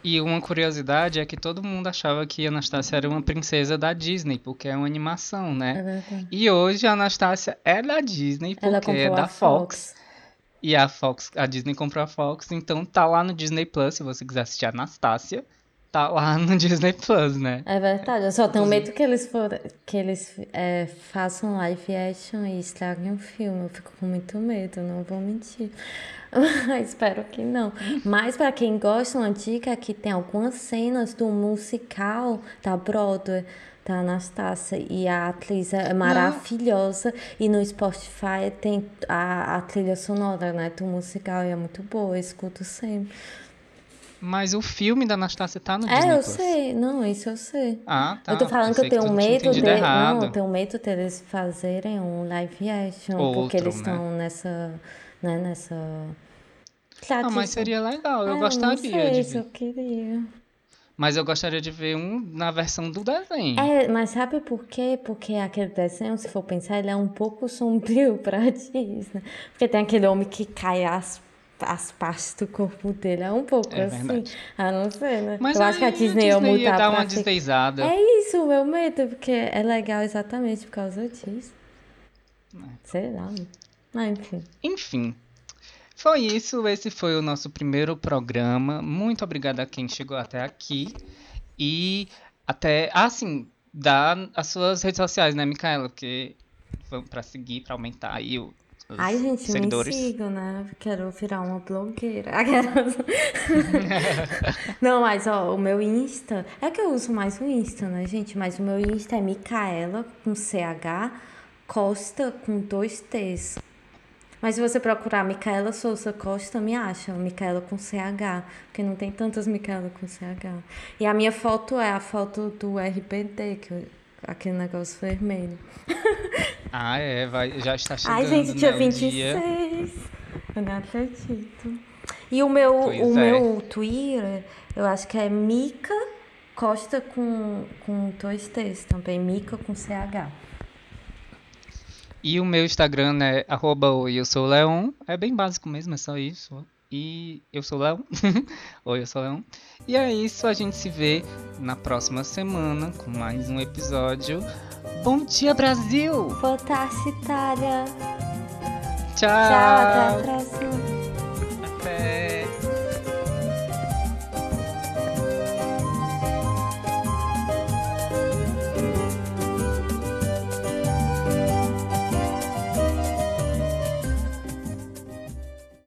[SPEAKER 2] E uma curiosidade é que todo mundo achava que a Anastácia era uma princesa da Disney, porque é uma animação,
[SPEAKER 3] É
[SPEAKER 2] né?
[SPEAKER 3] verdade.
[SPEAKER 2] E hoje a Anastácia é da Disney, porque é da
[SPEAKER 3] a
[SPEAKER 2] Fox. E a Fox, a Disney comprou a Fox, então tá lá no Disney Plus, se você quiser assistir a Anastácia, tá lá no Disney Plus, né?
[SPEAKER 3] É verdade, eu só tenho medo que eles, for, que eles é, façam live action e estraguem o filme. Eu fico com muito medo, não vou mentir. Espero que não. Mas para quem gosta, uma dica é que tem algumas cenas do musical da Broadway da Anastácia e a atriz é maravilhosa e no Spotify tem a, a trilha sonora né, do musical e é muito boa, eu escuto sempre.
[SPEAKER 2] Mas o filme da Anastácia tá no
[SPEAKER 3] É,
[SPEAKER 2] Disney
[SPEAKER 3] eu
[SPEAKER 2] Plus.
[SPEAKER 3] sei, não, isso eu sei.
[SPEAKER 2] Ah, tá.
[SPEAKER 3] Eu tô falando que eu tenho
[SPEAKER 2] tinha
[SPEAKER 3] medo de.
[SPEAKER 2] entendido
[SPEAKER 3] Não,
[SPEAKER 2] errado.
[SPEAKER 3] eu tenho medo deles fazerem um live action, porque
[SPEAKER 2] Outro,
[SPEAKER 3] eles
[SPEAKER 2] né?
[SPEAKER 3] estão nessa. Né, nessa.
[SPEAKER 2] Ah, mas seria legal, eu
[SPEAKER 3] É,
[SPEAKER 2] gostaria
[SPEAKER 3] não sei
[SPEAKER 2] de ver.
[SPEAKER 3] eu queria.
[SPEAKER 2] Mas eu gostaria de ver um na versão do desenho.
[SPEAKER 3] É, mas sabe por quê? Porque aquele desenho, se for pensar, ele é um pouco sombrio pra Disney. Porque tem aquele homem que cai as, as partes do corpo dele. É um pouco
[SPEAKER 2] É
[SPEAKER 3] assim.
[SPEAKER 2] verdade.
[SPEAKER 3] Ah, não sei, né?
[SPEAKER 2] Mas
[SPEAKER 3] eu acho que a
[SPEAKER 2] aí
[SPEAKER 3] Disney ia
[SPEAKER 2] ia dar uma desdeizada.
[SPEAKER 3] É isso, o meu medo, porque é legal exatamente por causa disso. Sei lá. Mas enfim.
[SPEAKER 2] Enfim, foi isso. Esse foi o nosso primeiro programa. Muito obrigado a quem chegou até aqui. E até, ah, sim, dá as suas redes sociais, né, Micaela? Porque vamos pra seguir, pra aumentar aí o,
[SPEAKER 3] Ai, gente,
[SPEAKER 2] seguidores.
[SPEAKER 3] me sigam, né? Quero virar uma blogueira. Não, mas ó, o meu Insta. É que eu uso mais o Insta, né, gente? Mas o meu Insta é Micaela com CH Costa com dois T's. Mas se você procurar Micaela Souza Costa, me acha. Micaela com CH. Porque não tem tantas Micaela com CH. E a minha foto é a foto do RBD, que eu- aquele negócio vermelho.
[SPEAKER 2] Ah, é, vai, já está chegando,
[SPEAKER 3] Ai, gente, dia
[SPEAKER 2] né, o
[SPEAKER 3] 26.
[SPEAKER 2] dia.
[SPEAKER 3] Eu não acredito. E o meu,
[SPEAKER 2] Pois
[SPEAKER 3] o
[SPEAKER 2] é.
[SPEAKER 3] meu Twitter, eu acho que é Mica Costa com, com dois T's também. Mica com CH.
[SPEAKER 2] E o meu Instagram é arroba eu sou Leon. É bem básico mesmo, é só isso. E eu sou o Léo. Oi, eu sou o Léo. E é isso, a gente se vê na próxima semana com mais um episódio. Bom dia, Brasil!
[SPEAKER 3] Boa tarde, Itália.
[SPEAKER 2] Tchau!
[SPEAKER 3] Tchau, até a próxima.